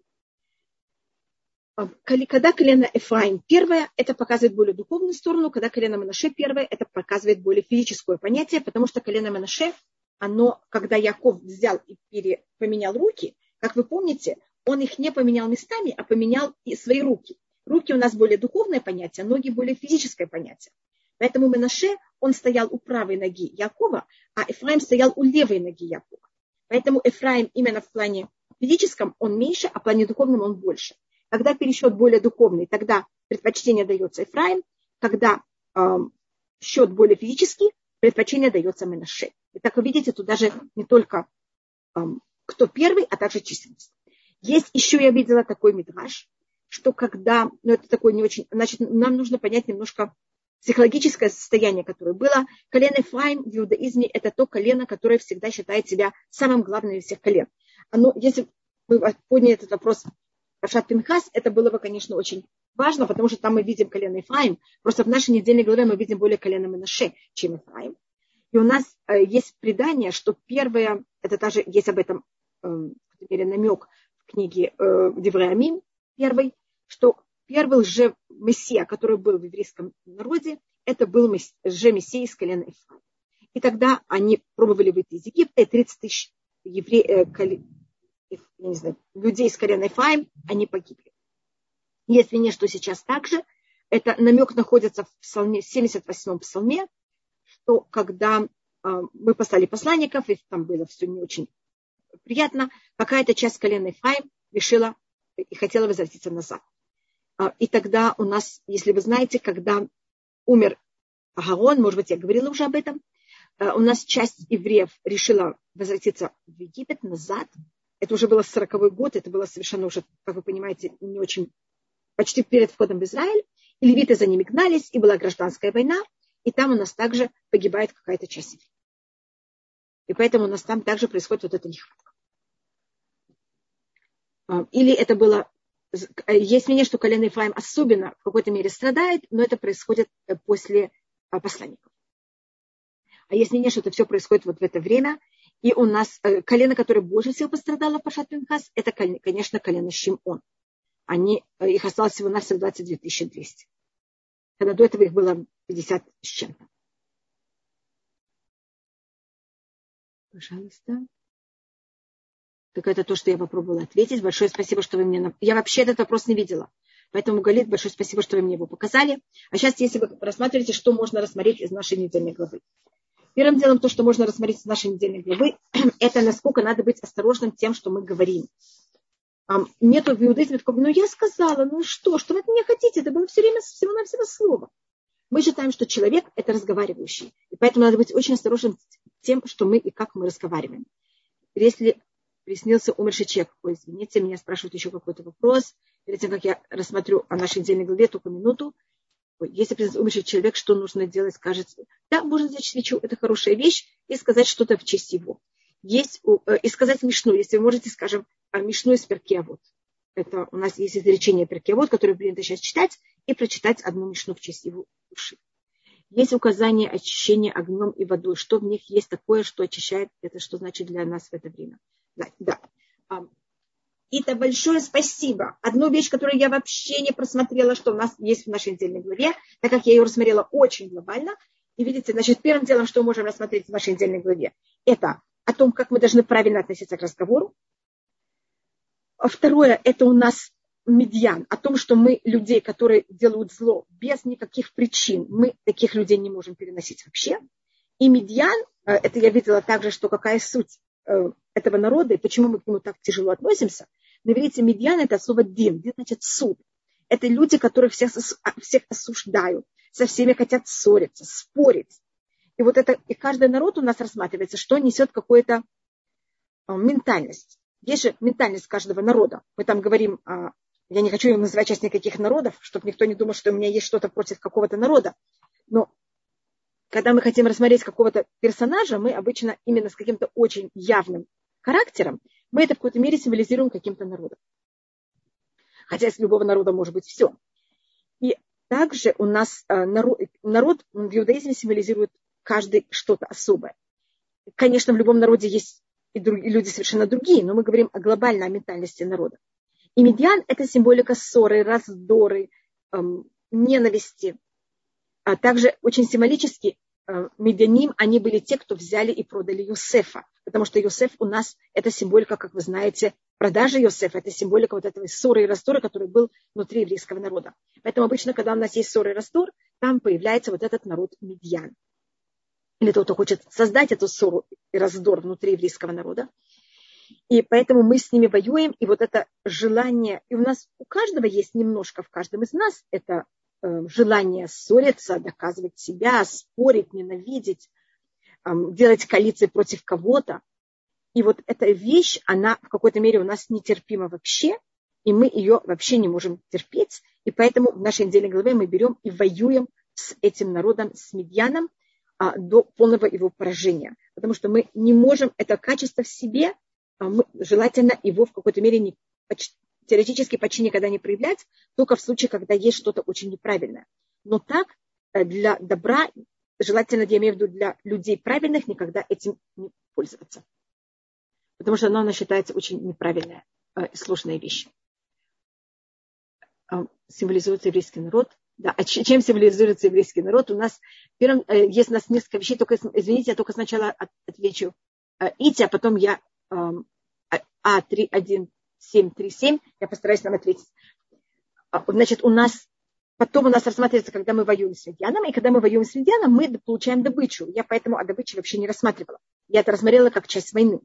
A: А, когда колено Ефраим первое, это показывает более духовную сторону, когда колено Менаше первое, это показывает более физическое понятие, потому что колено Менаше, оно, когда Яков взял и поменял руки, как вы помните, он их не поменял местами, а поменял и свои руки. Руки у нас более духовное понятие, ноги более физическое понятие. Поэтому Менаше, он стоял у правой ноги Якова, а Эфраим стоял у левой ноги Якова. Поэтому Эфраим именно в плане физическом он меньше, а в плане духовном он больше. Когда пересчет более духовный, тогда предпочтение дается Эфраим. Когда э, счет более физический, предпочтение дается Менаше. И так вы видите, тут даже не только э, кто первый, а также численность. Есть еще, я видела такой мидраж, что когда, ну это такой не очень, значит, нам нужно понять немножко психологическое состояние, которое было. Колено Ефраим в иудаизме – это то колено, которое всегда считает себя самым главным из всех колен. Оно, если мы подняли этот вопрос Пашат Пинхас, это было бы, конечно, очень важно, потому что там мы видим колено Ефраим. Просто в нашей недельной главе мы видим более колено Менаше, чем Ефраим. И у нас э, есть предание, что первое, это даже есть об этом э, в намек книги э, Девреамим, первый, что первый же мессия, который был в еврейском народе, это был же мессия из колена Ифраима. И тогда они пробовали выйти из Египта, и 30 тысяч евре... э, коли... я не знаю, людей из колена Ифраим, они погибли. Если не, что сейчас также, это намек находится в псалме, 78-м псалме, что когда э, мы послали посланников, и там было все не очень приятно, какая-то часть колена Ефраим решила и хотела возвратиться назад. А, и тогда у нас, если вы знаете, когда умер Агарон, может быть, я говорила уже об этом, а, у нас часть евреев решила возвратиться в Египет назад. Это уже было 40 год, это было совершенно уже, как вы понимаете, не очень, почти перед входом в Израиль. И левиты за ними гнались, и была гражданская война, и там у нас также погибает какая-то часть евреев. И поэтому у нас там также происходит вот эта нехватка. А, или это было... Есть мнение, что колено Ефраим особенно в какой-то мере страдает, но это происходит э, после а, посланников. А есть мнение, что это все происходит вот в это время. И у нас э, колено, которое больше всего пострадало в Пашат Пинхас, это, конечно, колено Шимон. Они, э, их осталось всего на 22 200. Когда до этого их было 50 с чем-то. Пожалуйста. Так это то, что я попробовала ответить. Большое спасибо, что вы мне... Я вообще этот вопрос не видела. Поэтому, Галит, большое спасибо, что вы мне его показали. А сейчас, если вы рассматриваете, что можно рассмотреть из нашей недельной главы. Первым делом, то, что можно рассмотреть из нашей недельной главы, это насколько надо быть осторожным тем, что мы говорим. Нету в иудаизме такого, ну я сказала, ну что, что вы от меня хотите? Это было все время всего-навсего слово. Мы считаем, что человек – это разговаривающий. И поэтому надо быть очень осторожным тем, что мы и как мы разговариваем. Если приснился умерший человек, ой, извините, меня спрашивают еще какой-то вопрос, перед тем, как я рассмотрю о нашей недельной главе, только минуту. если признать умерший человек, что нужно делать, скажет, да, можно зажечь свечу, это хорошая вещь, и сказать что-то в честь его. Есть, э, и сказать мишну, если вы можете, скажем, мишну из перкеавод. Это у нас есть изречение перкеавод, которое принято сейчас читать, и прочитать одну мишну в честь его души. Есть указание очищения огнем и водой. Что в них есть такое, что очищает, это что значит для нас в это время. Да, да. Ита, большое спасибо. Одну вещь, которую я вообще не просмотрела, что у нас есть в нашей недельной главе, так как я ее рассмотрела очень глобально. И видите, значит, первым делом, что мы можем рассмотреть в нашей недельной главе, это о том, как мы должны правильно относиться к разговору. А второе, это у нас медиан, о том, что мы людей, которые делают зло без никаких причин, мы таких людей не можем переносить вообще. И медиан, э, это я видела также, что какая суть э, этого народа и почему мы к нему так тяжело относимся. На иврите медьян это слово дин. Дин значит суд. Это люди, которых всех, а, всех осуждают, со всеми хотят ссориться, спорить. И вот это, и каждый народ у нас рассматривается, что несет какую-то а, ментальность. Есть же ментальность каждого народа. Мы там говорим, а, я не хочу называть сейчас никаких народов, чтобы никто не думал, что у меня есть что-то против какого-то народа. Но когда мы хотим рассмотреть какого-то персонажа, мы обычно именно с каким-то очень явным характером, мы это в какой-то мере символизируем каким-то народом. Хотя из любого народа может быть все. И также у нас э, народ, народ в иудаизме символизирует каждый что-то особое. Конечно, в любом народе есть и, друг, и люди совершенно другие, но мы говорим о глобальной ментальности народа. И медиан – это символика ссоры, раздоры, эм, ненависти. А также очень символически э, медианим, они были те, кто взяли и продали Юсефа потому что Йосеф у нас это символика, как вы знаете, продажа Йосефа, это символика вот этого ссоры и раздора, который был внутри еврейского народа. Поэтому обычно, когда у нас есть ссоры и раздор, там появляется вот этот народ медьян. Или тот, кто хочет создать эту ссору и раздор внутри еврейского народа. И поэтому мы с ними воюем, и вот это желание, и у нас у каждого есть немножко в каждом из нас это э, желание ссориться, доказывать себя, спорить, ненавидеть, делать коалиции против кого-то. И вот эта вещь, она в какой-то мере у нас нетерпима вообще, и мы ее вообще не можем терпеть. И поэтому в нашей недельной главе мы берем и воюем с этим народом, с медьяном, а, до полного его поражения. Потому что мы не можем это качество в себе, желательно его в какой-то мере не, теоретически почти никогда не проявлять, только в случае, когда есть что-то очень неправильное. Но так э, для добра желательно, я имею в виду, для людей правильных никогда этим не пользоваться. Потому что она, она считается очень неправильная э, и сложная вещь. Э, символизуется еврейский народ. Да, а чем символизируется еврейский народ? У нас первым, э, есть у нас несколько вещей, только, извините, я только сначала отвечу Ити, а потом я А3, 1, 7, 3, 7, я постараюсь нам ответить. Значит, у нас Потом у нас рассматривается, когда мы воюем с медианом, и когда мы воюем с медианом, мы получаем добычу. Я поэтому о добыче вообще не рассматривала. Я это рассмотрела как часть войны.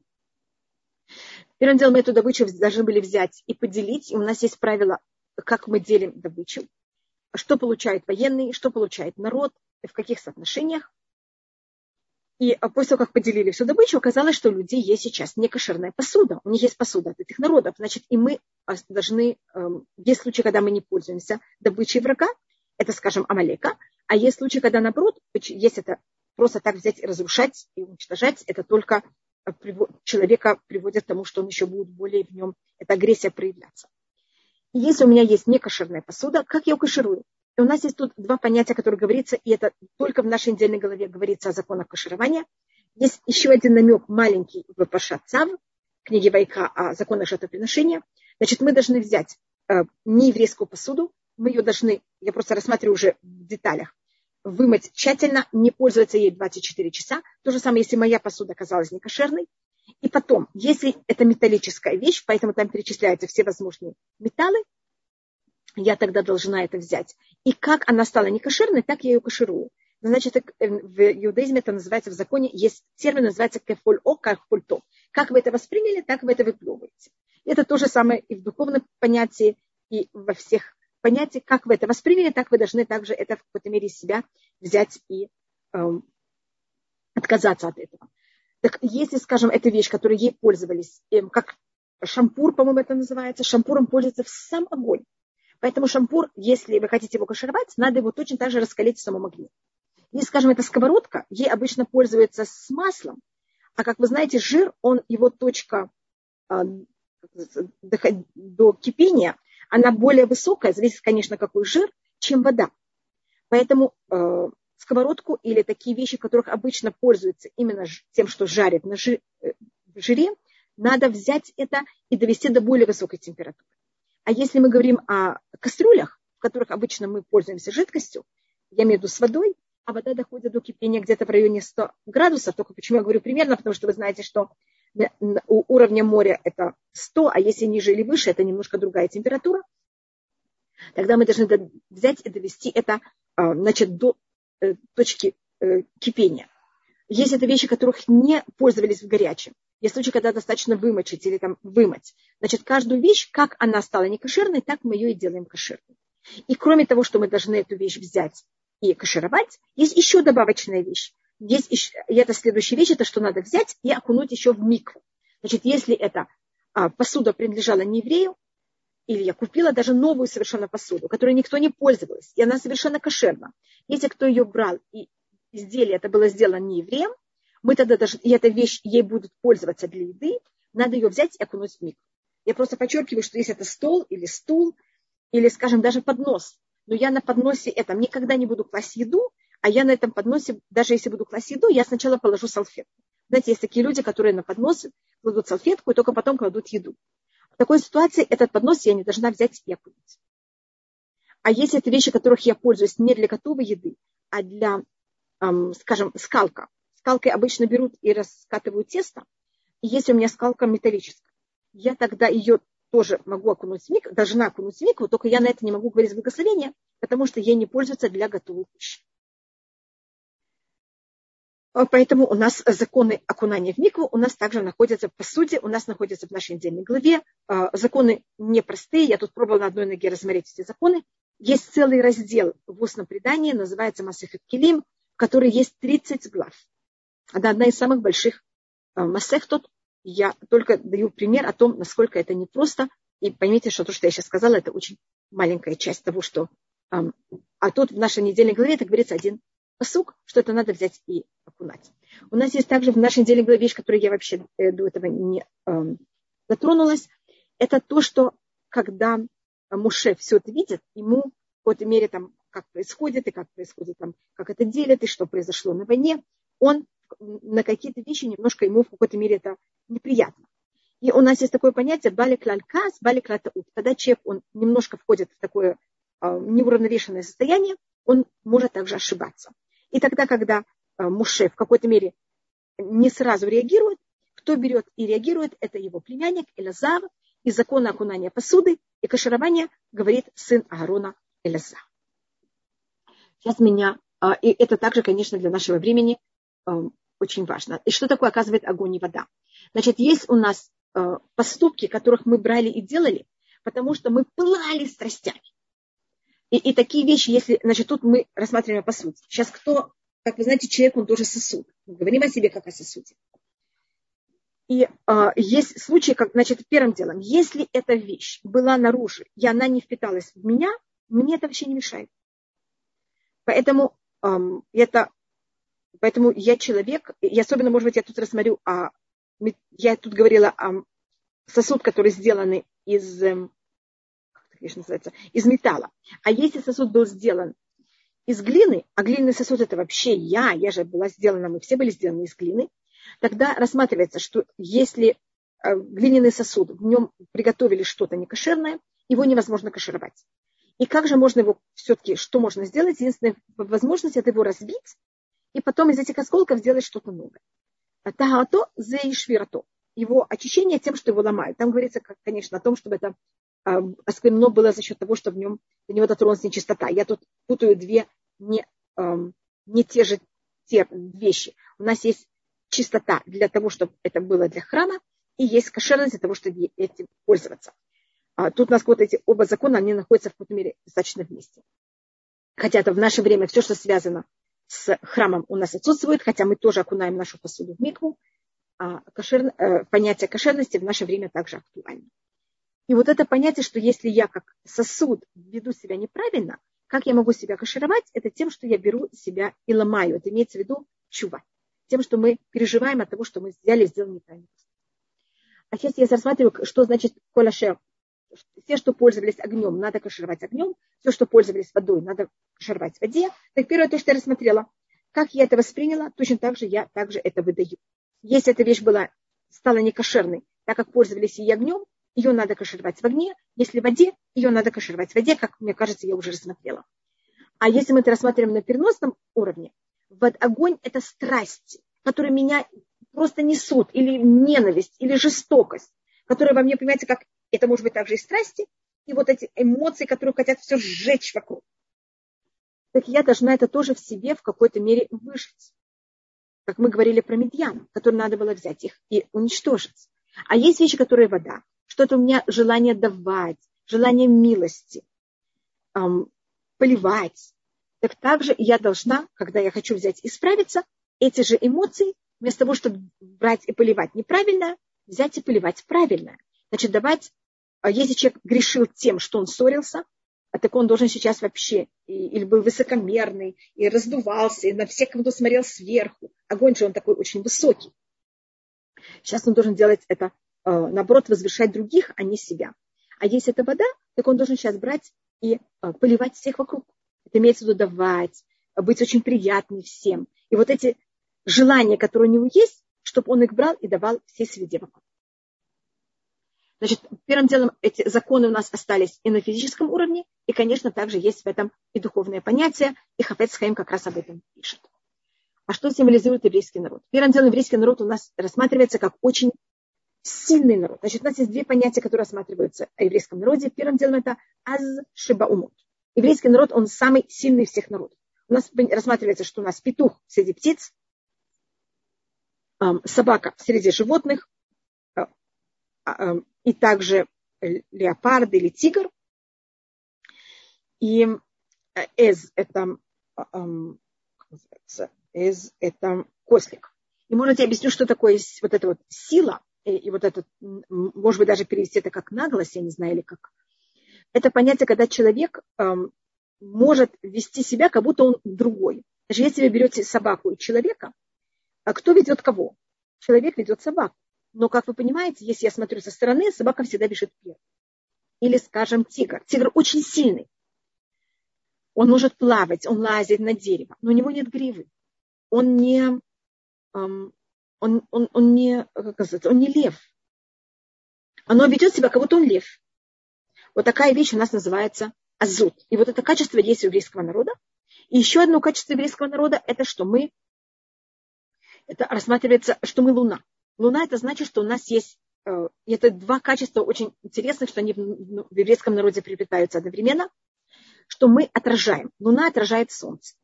A: Первым делом мы эту добычу должны были взять и поделить. И у нас есть правило, как мы делим добычу. Что получает военный, что получает народ, в каких соотношениях. И после того, как поделили всю добычу, оказалось, что у людей есть сейчас некошерная посуда. У них есть посуда от этих народов. Значит, и мы должны, эм, есть случаи, когда мы не пользуемся добычей врага, это, скажем, Амалека, а есть случаи, когда, наоборот, есть это просто так взять и разрушать и уничтожать, это только э, человека приводит к тому, что он еще будет более в нем, эта агрессия проявляться. И если у меня есть некошерная посуда, как я ее каширую? И у нас есть тут два понятия, которые говорится, и это только в нашей недельной голове говорится о законах каширования. Есть еще один намек маленький в Паша Цав, книге Вайка о законах жертвоприношения. Значит, мы должны взять э, нееврейскую посуду, мы ее должны, я просто рассматриваю уже в деталях, вымыть тщательно, не пользоваться ей 24 часа. То же самое, если моя посуда оказалась некошерной. И потом, если это металлическая вещь, поэтому там перечисляются все возможные металлы, я тогда должна это взять. И как она стала некошерной, так я ее каширую. Значит, э, в иудаизме это называется в законе, есть термин, называется кефоль-о, кефоль-то. Как вы это восприняли, так вы это выплевываете. Это то же самое и в духовном понятии, и во всех понятиях. Как вы это восприняли, так вы должны также это в какой-то мере себя взять и эм, отказаться от этого. Так если, скажем, эта вещь, которой ей пользовались, эм, как шампур, по-моему, это называется, шампуром пользуется в сам огонь. Поэтому шампур, если вы хотите его кашировать, надо его точно так же раскалить в самом огне. Если, скажем, это сковородка, ей обычно пользуется с маслом, а как вы знаете, жир, он, его точка а, до кипения, она более высокая, зависит, конечно, какой жир, чем вода. Поэтому э, сковородку или такие вещи, которых обычно пользуются именно тем, что жарят на жи, э, в жире, надо взять это и довести до более высокой температуры. А если мы говорим о кастрюлях, в которых обычно мы пользуемся жидкостью, я имею в виду с водой, а вода доходит до кипения где-то в районе 100 градусов. Только почему я говорю примерно, потому что вы знаете, что у уровня моря это 100, а если ниже или выше, это немножко другая температура. Тогда мы должны взять и довести это а, значит, до э, точки э, кипения. Есть это вещи, которых не пользовались в горячем. Есть случаи, когда достаточно вымочить или там вымыть. Значит, каждую вещь, как она стала некошерной, так мы ее и делаем кошерной. И кроме того, что мы должны эту вещь взять и кашировать, есть еще добавочная вещь. Есть еще, и это следующая вещь, это что надо взять и окунуть еще в микву. Значит, если эта а, посуда принадлежала не еврею, или я купила даже новую совершенно посуду, которой никто не пользовался, и она совершенно кошерна. Если кто ее брал, и изделие это было сделано не евреем, мы тогда даже, и эта вещь ей будут пользоваться для еды, надо ее взять и окунуть в микву. Я просто подчеркиваю, что если это стол или стул, или, скажем, даже поднос, но я на подносе этом никогда не буду класть еду, а я на этом подносе, даже если буду класть еду, я сначала положу салфетку. Знаете, есть такие люди, которые на поднос кладут салфетку и только потом кладут еду. В такой ситуации этот поднос я не должна взять и окунуть. А если это вещи, которых я пользуюсь не для готовой еды, а для, эм, скажем, скалка. Скалкой обычно берут и раскатывают тесто. И если у меня скалка металлическая, я тогда ее тоже могу окунуть в микву, должна окунуть в микву, только я на это не могу говорить благословение, потому что ей не пользуется для готовой пищи. А поэтому у нас законы окунания в микву у нас также находятся, по сути, у нас находятся в нашей недельной главе. А, законы непростые, я тут пробовала на одной ноге рассмотреть эти законы. Есть целый раздел в устном предании, называется Масехет Килим, в которой есть 30 глав. Это одна из самых больших а, Масехтот, я только даю пример о том, насколько это непросто. И поймите, что то, что я сейчас сказала, это очень маленькая часть того, что... А тут в нашей недельной главе это говорится один посук, что это надо взять и окунать. У нас есть также в нашей недельной главе вещь, которую я вообще э, до этого не затронулась. Это то, что когда Муше все это видит, ему в какой-то мере там, как происходит, и как происходит там, как это делят, и что произошло на войне, он на какие-то вещи немножко ему в какой-то мере это неприятно. И у нас есть такое понятие балик лалькас, балик латаут. Когда человек он немножко входит в такое э, неуравновешенное состояние, он может также ошибаться. И тогда, когда э, Муше в какой-то мере не сразу реагирует, кто берет и реагирует, это его племянник Элазар, из закона окунания посуды и каширования говорит сын Аарона Элазар. Сейчас меня, э, и это также, конечно, для нашего времени очень важно. И что такое оказывает огонь и вода? Значит, есть у нас э, поступки, которых мы брали и делали, потому что мы пылали страстями. И, и такие вещи, если, значит, тут мы рассматриваем по сути. Сейчас кто, как вы знаете, человек, он тоже сосуд. Мы говорим о себе как о сосуде. И э, есть случаи, как, значит, первым делом, если эта вещь была наружу, и она не впиталась в меня, мне это вообще не мешает. Поэтому эм, это Поэтому я человек, и особенно, может быть, я тут рассмотрю, а, я тут говорила о сосуд, который сделан из, эм, как это, называется, из металла. А если сосуд был сделан из глины, а глиняный сосуд это вообще я, я же была сделана, мы все были сделаны из глины, тогда рассматривается, что если э, глиняный сосуд, в нем приготовили что-то некошерное, его невозможно кашировать. И как же можно его все-таки, что можно сделать? Единственная возможность это его разбить и потом из этих осколков сделать что-то новое. Тагато зе и швирато. Его очищение тем, что его ломают. Там говорится, конечно, о том, чтобы это э, осквернено было за счет того, что в нем до него дотронулась нечистота. Я тут путаю две не, э, не те же те вещи. У нас есть чистота для того, чтобы это было для храма, и есть кошерность для того, чтобы этим пользоваться. А тут у нас вот эти оба закона, они находятся в какой-то мере достаточно вместе. Хотя это в наше время все, что связано с храмом у нас отсутствует, хотя мы тоже окунаем нашу посуду в микву. А кошер, э, понятие кошерности в наше время также актуально. И вот это понятие, что если я как сосуд веду себя неправильно, как я могу себя кашировать, это тем, что я беру себя и ломаю. Это имеется в виду чува. Тем, что мы переживаем от того, что мы взяли и сделали неправильно. А сейчас я рассматриваю, что значит коляшер. Все, что пользовались огнем, надо кашировать огнем. Все, что пользовались водой, надо кашировать в воде. Так первое то, что я рассмотрела. Как я это восприняла, точно так же я также это выдаю. Если эта вещь была, стала некошерной, так как пользовались ей огнем, ее надо кашировать в огне. Если в воде, ее надо кашировать в воде, как мне кажется, я уже рассмотрела. А если мы это рассматриваем на переносном уровне, вот огонь – это страсти, которые меня просто несут, или ненависть, или жестокость, которые во мне, понимаете, как это может быть также и страсти, и вот эти эмоции, которые хотят все сжечь вокруг. Так я должна это тоже в себе в какой-то мере выжить. Как мы говорили про медьян, которые надо было взять их и уничтожить. А есть вещи, которые вода что-то у меня желание давать, желание милости, эм, поливать. Так также я должна, когда я хочу взять и справиться, эти же эмоции, вместо того, чтобы брать и поливать неправильно, взять и поливать правильно. Значит, давать, а если человек грешил тем, что он ссорился, а так он должен сейчас вообще, или был высокомерный, и раздувался, и на всех, кто смотрел сверху. Огонь же он такой очень высокий. Сейчас он должен делать это Э, наоборот, возвышать других, а не себя. А если это вода, так он должен сейчас брать и э, поливать всех вокруг. Это имеется в виду давать, быть очень приятным всем. И вот эти желания, которые у него есть, чтобы он их брал и давал всей среде вокруг. Значит, первым делом эти законы у нас остались и на физическом уровне, и, конечно, также есть в этом и духовное понятие, и Хафец Хаим как раз об этом пишет. А что символизирует еврейский народ? Первым делом еврейский народ у нас рассматривается как очень сильный народ. Значит, у нас есть две понятия, которые рассматриваются о еврейском народе. Первым делом это аз шибаумот. Еврейский народ, он самый сильный всех народов. У нас рассматривается, что у нас петух среди птиц, собака среди животных, и также леопард или тигр. И э, эз это, называется, эз это кослик. И может я объясню, что такое вот эта вот сила, и вот это, может быть, даже перевести это как наглость, я не знаю, или как. Это понятие, когда человек может вести себя, как будто он другой. Даже если вы берете собаку и человека, а кто ведет кого? Человек ведет собаку. Но, как вы понимаете, если я смотрю со стороны, собака всегда бежит первой. Или, скажем, тигр. Тигр очень сильный. Он может плавать, он лазит на дерево, но у него нет гривы. Он не, эм, он, он, он, не, как сказать, он не лев. Оно ведет себя, как будто он лев. Вот такая вещь у нас называется азут. И вот это качество есть у еврейского народа. И еще одно качество еврейского народа – это что мы, это рассматривается, что мы луна. Луна – это значит, что у нас есть, э, это два качества очень интересных, что они в еврейском народе приобретаются одновременно, что мы отражаем. Луна отражает солнце.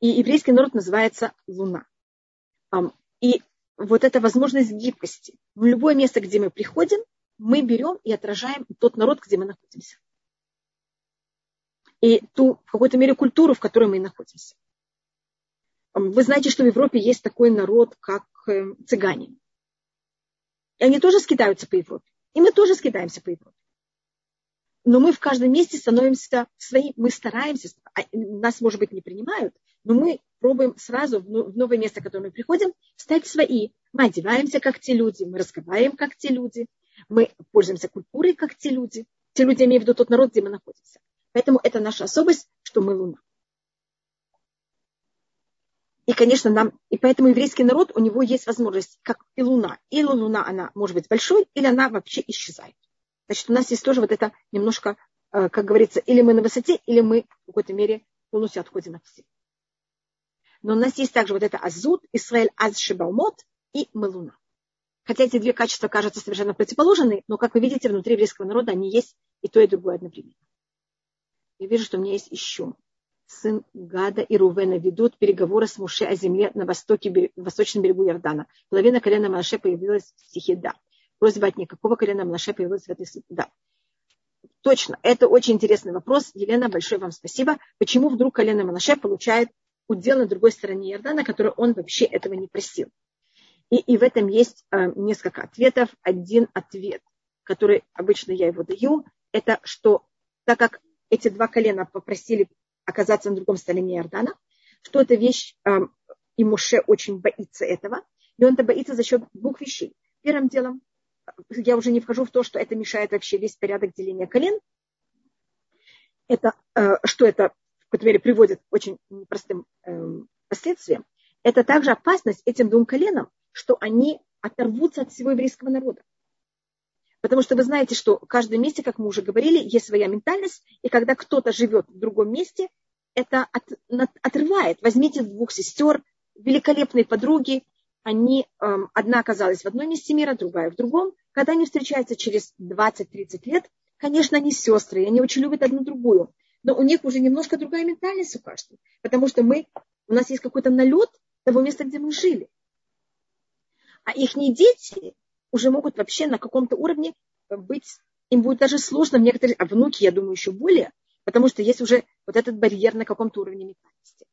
A: И еврейский народ называется луна. И вот эта возможность гибкости. В любое место, где мы приходим, мы берем и отражаем тот народ, где мы находимся. И ту, в какой-то мере, культуру, в которой мы находимся. Вы знаете, что в Европе есть такой народ, как э, цыгане. И они тоже скидаются по Европе. И мы тоже скидаемся по Европе. Но мы в каждом месте становимся своим, мы стараемся, а, нас, может быть, не принимают, но мы пробуем сразу в новое место, в которое мы приходим, стать свои. Мы одеваемся, как те люди, мы разговариваем, как те люди, мы пользуемся культурой, как те люди. Те люди, имеют в виду тот народ, где мы находимся. Поэтому это наша особость, что мы луна. И, конечно, нам, и поэтому еврейский народ, у него есть возможность, как и луна. Или луна, она может быть большой, или она вообще исчезает. Значит, у нас есть тоже вот это немножко, э, как говорится, или мы на высоте, или мы в какой-то мере полностью отходим от всех. Но у нас есть также вот это азут, Исраэль аз шибалмот и мелуна. Хотя эти две качества кажутся совершенно противоположны, но, как вы видите, внутри еврейского народа они есть и то, и другое одновременно. Я вижу, что у меня есть еще. Сын Гада и Рувена ведут переговоры с Муше о земле на востоке, восточном берегу Иордана. Половина колена Манаше появилась в стихе «Да». Просьба от никакого колена Манаше появилась в этой «Да». Точно, это очень интересный вопрос. Елена, большое вам спасибо. Почему вдруг колено Манаше получает удел на другой стороне Иордана, который он вообще этого не просил. И, и в этом есть э, несколько ответов. Один ответ который обычно я его даю, это что, так как эти два колена попросили оказаться на другом стороне Иордана, что эта вещь, э, и Муше очень боится этого, и он это боится за счет двух вещей. Первым делом, я уже не вхожу в то, что это мешает вообще весь порядок деления колен. Это, э, что это в какой-то мере приводит к очень непростым э, последствиям. Это также опасность этим двум коленам, что они оторвутся от всего еврейского народа. Потому что вы знаете, что в каждом месте, как мы уже говорили, есть своя ментальность, и когда кто-то живет в другом месте, это от, отрывает. Возьмите двух сестер, великолепные подруги, они, эм, одна оказалась в одном месте мира, другая в другом. Когда они встречаются через 20-30 лет, конечно, они сестры, и они очень любят одну другую. Но у них уже немножко другая ментальность у каждого. Потому что мы, у нас есть какой-то налет того места, где мы жили. А их дети уже могут вообще на каком-то уровне быть, им будет даже сложно в некоторых, а внуки, я думаю, еще более, потому что есть уже вот этот барьер на каком-то уровне ментальности.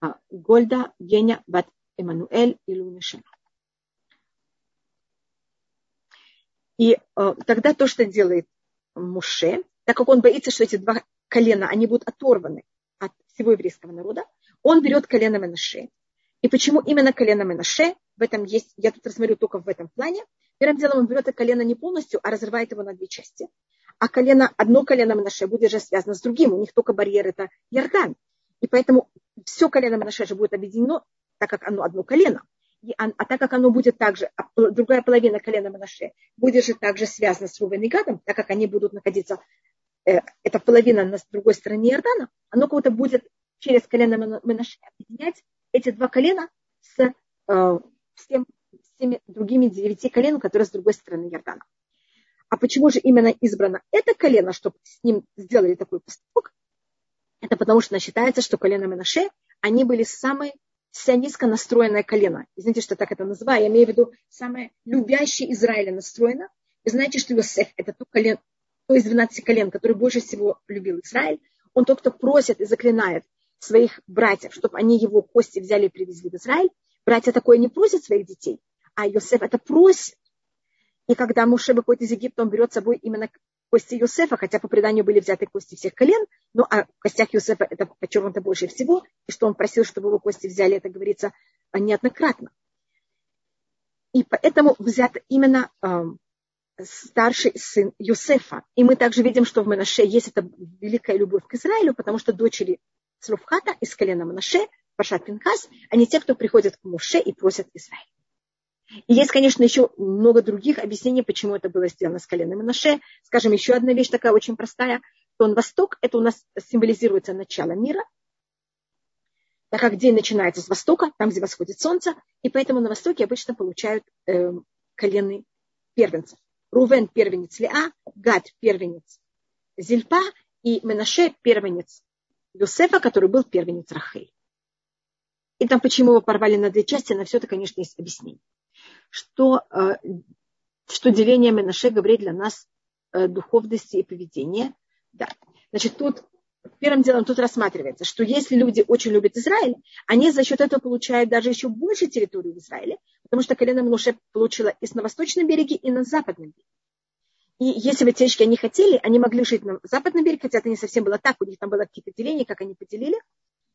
A: А, Гольда, Геня, Бат Эммануэль и Лунишина. И э, тогда то, что делает Муше, так как он боится, что эти два колена, они будут оторваны от всего еврейского народа, он берет колено Менаше. И почему именно колено Менаше? В этом есть, я тут рассмотрю только в этом плане. Первым делом он берет это колено не полностью, а разрывает его на две части. А колено, одно колено Менаше будет же связано с другим. У них только барьер это Ярдан. И поэтому все колено Менаше же будет объединено, так как оно одно колено. И, а, а так как оно будет также, а другая половина колена Менаше будет же также связана с Рувен и Гадом, так как они будут находиться, э, эта половина на другой стороне Иордана, оно кого-то будет через колено Менаше объединять эти два колена с э, всем, всеми другими девяти коленами, которые с другой стороны Иордана. А почему же именно избрано это колено, чтобы с ним сделали такой поступок? Это потому что считается, что колено Менаше, они были самые сионистско настроенное колено. Извините, что так это называю. Я имею в виду самое любящее Израиля настроено. Вы знаете, что Иосиф – это то, колен, то из 12 колен, который больше всего любил Израиль. Он тот, кто просит и заклинает своих братьев, чтобы они его кости взяли и привезли в Израиль. Братья такое не просят своих детей, а Иосиф это просит. И когда Муше выходит из Египта, он берет с собой именно кости Иосифа, хотя по преданию были взяты кости всех колен, но о костях Иосифа это подчеркнуто больше всего, и что он просил, чтобы его кости взяли, это говорится неоднократно. И поэтому взят именно э, старший сын Юсефа. И мы также видим, что в Менаше есть эта великая любовь к Израилю, потому что дочери Слуфхата из колена Манаше, Пашат Пинхас, они те, кто приходят к Муше и просят Израиль. И есть, конечно, еще много других объяснений, почему это было сделано с коленом Манаше. Скажем, еще одна вещь такая очень простая, что Восток, это у нас символизируется начало мира, так как день начинается с востока, там, где восходит солнце, и поэтому на востоке обычно получают э, колены первенцев. Рувен – первенец Леа, Гад – первенец Зильпа, и Менаше – первенец Юсефа, который был первенец Рахель. И там, почему его порвали на две части, на все это, конечно, есть объяснение. Что, э, что деление Менаше говорит для нас э, духовности и поведения. Да. Значит, тут первым делом тут рассматривается, что если люди очень любят Израиль, они за счет этого получают даже еще больше территории в Израиле, потому что колено Менаше получило и на восточном береге, и на западном береге. И если бы течки они хотели, они могли жить на западном береге, хотя это не совсем было так, у них там было какие-то деления, как они поделили.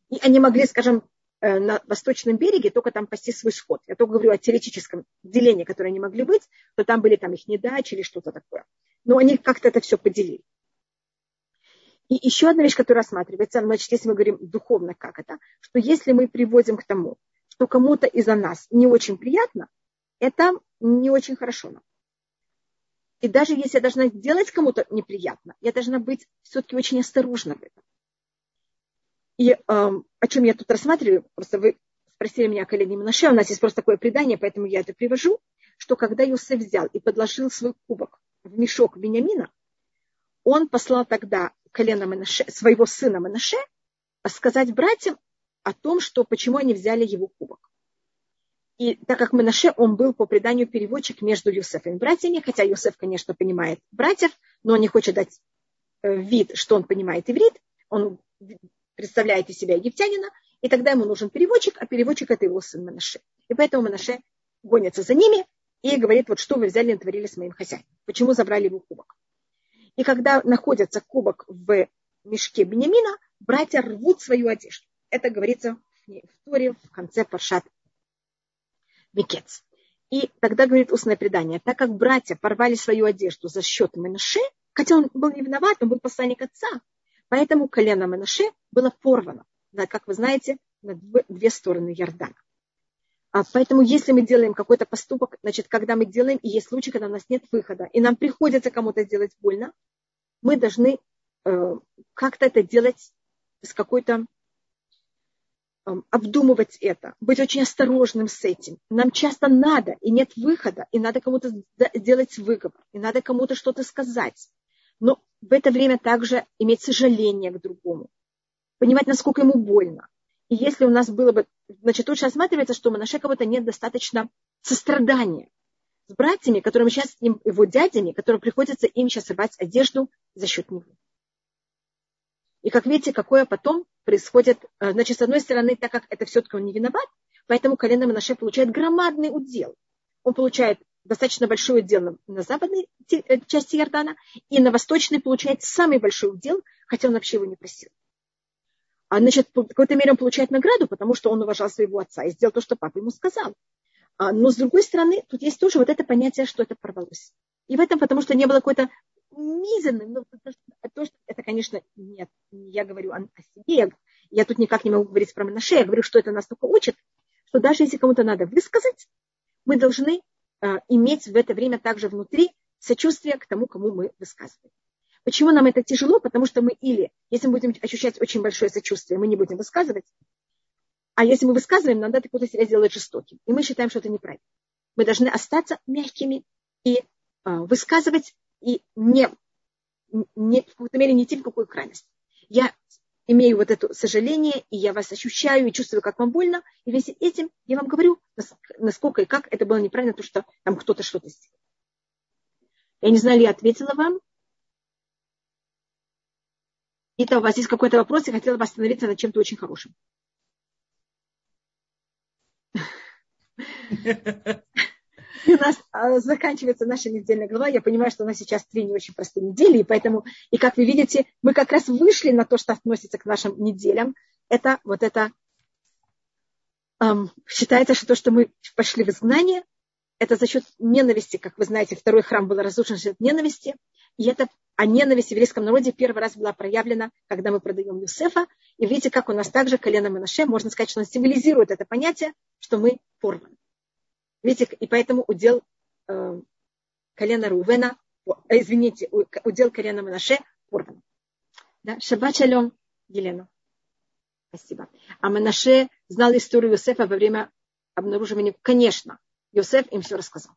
A: И они могли, скажем, э, на восточном береге только там пасти свой сход. Я только говорю о теоретическом делении, которое они могли быть, то там были там их недачи или что-то такое. Но они как-то это все поделили. И еще одна вещь, которая рассматривается, значит, если мы говорим духовно, как это, что если мы приводим к тому, что кому-то из-за нас не очень приятно, это не очень хорошо нам. И даже если я должна делать кому-то неприятно, я должна быть все-таки очень осторожна в этом. И э, о чем я тут рассматриваю, просто вы спросили меня о колене Минаше, у нас есть просто такое предание, поэтому я это привожу, что когда Юсеф взял и подложил свой кубок в мешок Вениамина, он послал тогда колено Менаше, своего сына Менаше сказать братьям о том, что почему они взяли его кубок. И так как Менаше, он был по преданию переводчик между Юсефом и братьями, хотя Юсеф, конечно, понимает братьев, но он не хочет дать э, вид, что он понимает иврит, он представляет из себя египтянина, и тогда ему нужен переводчик, а переводчик это его сын Менаше. И поэтому Менаше гонится за ними, и говорит, вот что вы взяли и натворили с моим хозяином. Почему забрали его кубок? И когда находится кубок в мешке Бенемина, братья рвут свою одежду. Это говорится в Торе в конце Паршат Микец. И тогда говорит устное предание, так как братья порвали свою одежду за счет Менаше, хотя он был не виноват, он был посланник отца, поэтому колено Менаше было порвано, как вы знаете, на две стороны Ярдана. А поэтому, если мы делаем какой-то поступок, значит, когда мы делаем, и есть случаи, когда у нас нет выхода, и нам приходится кому-то сделать больно, мы должны э, как-то это делать с какой-то обдумывать это, быть очень осторожным с этим. Нам часто надо, и нет выхода, и надо кому-то делать выговор, и надо кому-то что-то сказать. Но в это время также иметь сожаление к другому, понимать, насколько ему больно. И если у нас было бы, значит, тут рассматривается, что у Манаше кого-то нет достаточно сострадания с братьями, которым сейчас, его дядями, которым приходится им сейчас рвать одежду за счет него. И как видите, какое потом происходит, э, значит, с одной стороны, так как это все-таки он не виноват, поэтому колено Манаше получает громадный удел. Он получает достаточно большой удел на западной э, части Иордана, и на восточной получает самый большой удел, хотя он вообще его не просил. А, значит, в какой-то мере он получает награду, потому что он уважал своего отца и сделал то, что папа ему сказал. А, но, с другой стороны, тут есть тоже вот это понятие, что это порвалось. И в этом, потому что не было какой-то мизерный, ну, то, что, это, конечно, нет, я говорю о, о себе, я, тут никак не могу говорить про Менаше, я говорю, что это нас только учит, что даже если кому-то надо высказать, мы должны э, иметь в это время также внутри сочувствие к тому, кому мы высказываем. Почему нам это тяжело? Потому что мы или, если мы будем ощущать очень большое сочувствие, мы не будем высказывать, а если мы высказываем, надо какую-то себя сделать жестоким. И мы считаем, что это неправильно. Мы должны остаться мягкими и э, высказывать, и не, не, в какой-то мере не идти в какую крайность. Я имею вот это сожаление, и я вас ощущаю, и чувствую, как вам больно, и вместе этим я вам говорю, насколько и как это было неправильно, то, что там кто-то что-то сделал. Я не знаю, ли я ответила вам. Итак, у вас есть какой-то вопрос, я хотела бы остановиться над чем-то очень хорошим. У нас а, заканчивается наша недельная глава. Я понимаю, что у нас сейчас три не очень простые недели, и поэтому, и как вы видите, мы как раз вышли на то, что относится к нашим неделям. Это вот это эм, считается, что то, что мы пошли в изгнание, это за счет ненависти, как вы знаете, второй храм был разрушен за счет ненависти, и это а ненависть в еврейском народе первый раз была проявлена, когда мы продаем Юсефа. И видите, как у нас также колено Менаше, можно сказать, что он символизирует это понятие, что мы порваны. Видите, и поэтому удел э, колена Рувена, э, извините, удел колена Менаше порван. Да? Шаббат шалом, Елена. Спасибо. А Менаше знал историю Юсефа во время обнаруживания. Конечно, Юсеф им все рассказал.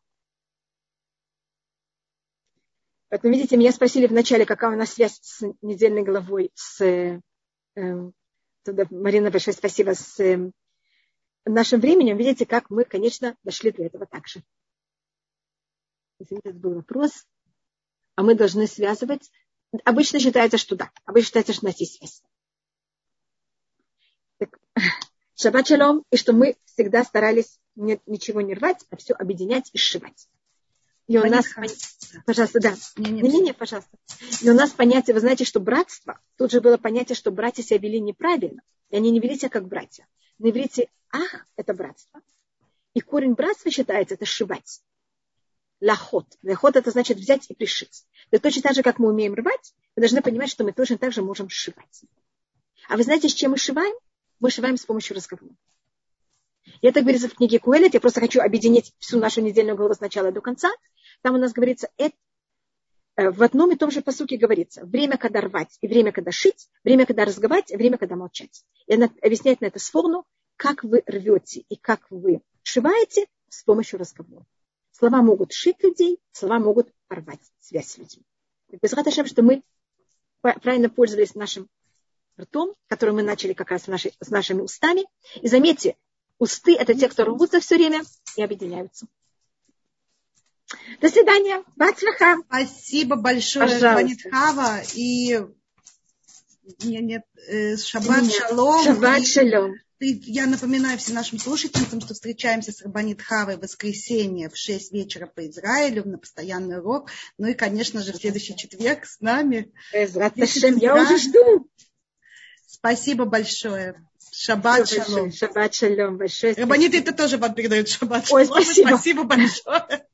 A: Поэтому, видите, меня спросили вначале, какая у нас связь с недельной главой, с э, туда, Марина, большое спасибо, с э, нашим временем. Видите, как мы, конечно, дошли до этого также. Извините, это был вопрос. А мы должны связывать. Обычно считается, что да. Обычно считается, что у нас есть связь. Так, шаббат шалом. И что мы всегда старались ничего не рвать, а все объединять и сшивать. И у нас, пожалуйста, да. Не-не, пожалуйста. И у нас понятие, вы знаете, что братство, тут же было понятие, что братья себя вели неправильно. И они не вели себя как братья. На иврите ах – это братство. И корень братства считается это сшивать. Лахот. Лахот это значит взять и пришить. Это точно так же, как мы умеем рвать, мы должны понимать, что мы точно так же можем сшивать. А вы знаете, с чем мы сшиваем? Мы сшиваем с помощью разговора. И это говорится в книге Куэлет. Я просто хочу объединить всю нашу недельную главу с начала до конца. Там у нас говорится, это, э, в одном и том же посуке говорится, время, когда рвать, и время, когда шить, время, когда разговаривать, и время, когда молчать. И она объясняет на это сфорну, как вы рвете и как вы сшиваете с помощью разговора. Слова могут шить людей, слова могут порвать связь с людьми. Без Раташем, что мы правильно пользовались нашим ртом, который мы начали как раз с, нашей, с нашими устами. И заметьте, усты – это те, кто рвутся все время и объединяются. До свидания. Бацлаха.
B: Спасибо большое, Хава. И нет, нет, э, шаббат шалом.
A: Шаббат шалом.
B: Я напоминаю всем нашим слушательницам, что встречаемся с Рабанит Хавой в воскресенье в 6 вечера по Израилю на постоянный урок. Ну и, конечно же, в следующий четверг с нами.
A: Я уже жду.
B: Спасибо большое. Шаббат шалом.
A: Шаббат шалом. Большое
B: Рабанит это тоже вам передает шаббат
A: шалом. Ой, спасибо.
B: Спасибо большое.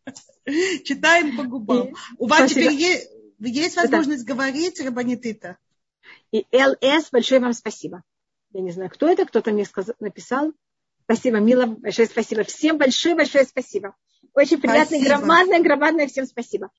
B: Читаем по губам. У вас теперь есть, есть возможность говорить, Рабанитита?
A: И ЛС, большое вам спасибо. Я не знаю, кто это, кто-то мне сказал, написал. Спасибо, Мила, большое спасибо. Всем большое-большое спасибо. Очень приятно, громадное, громадное всем спасибо.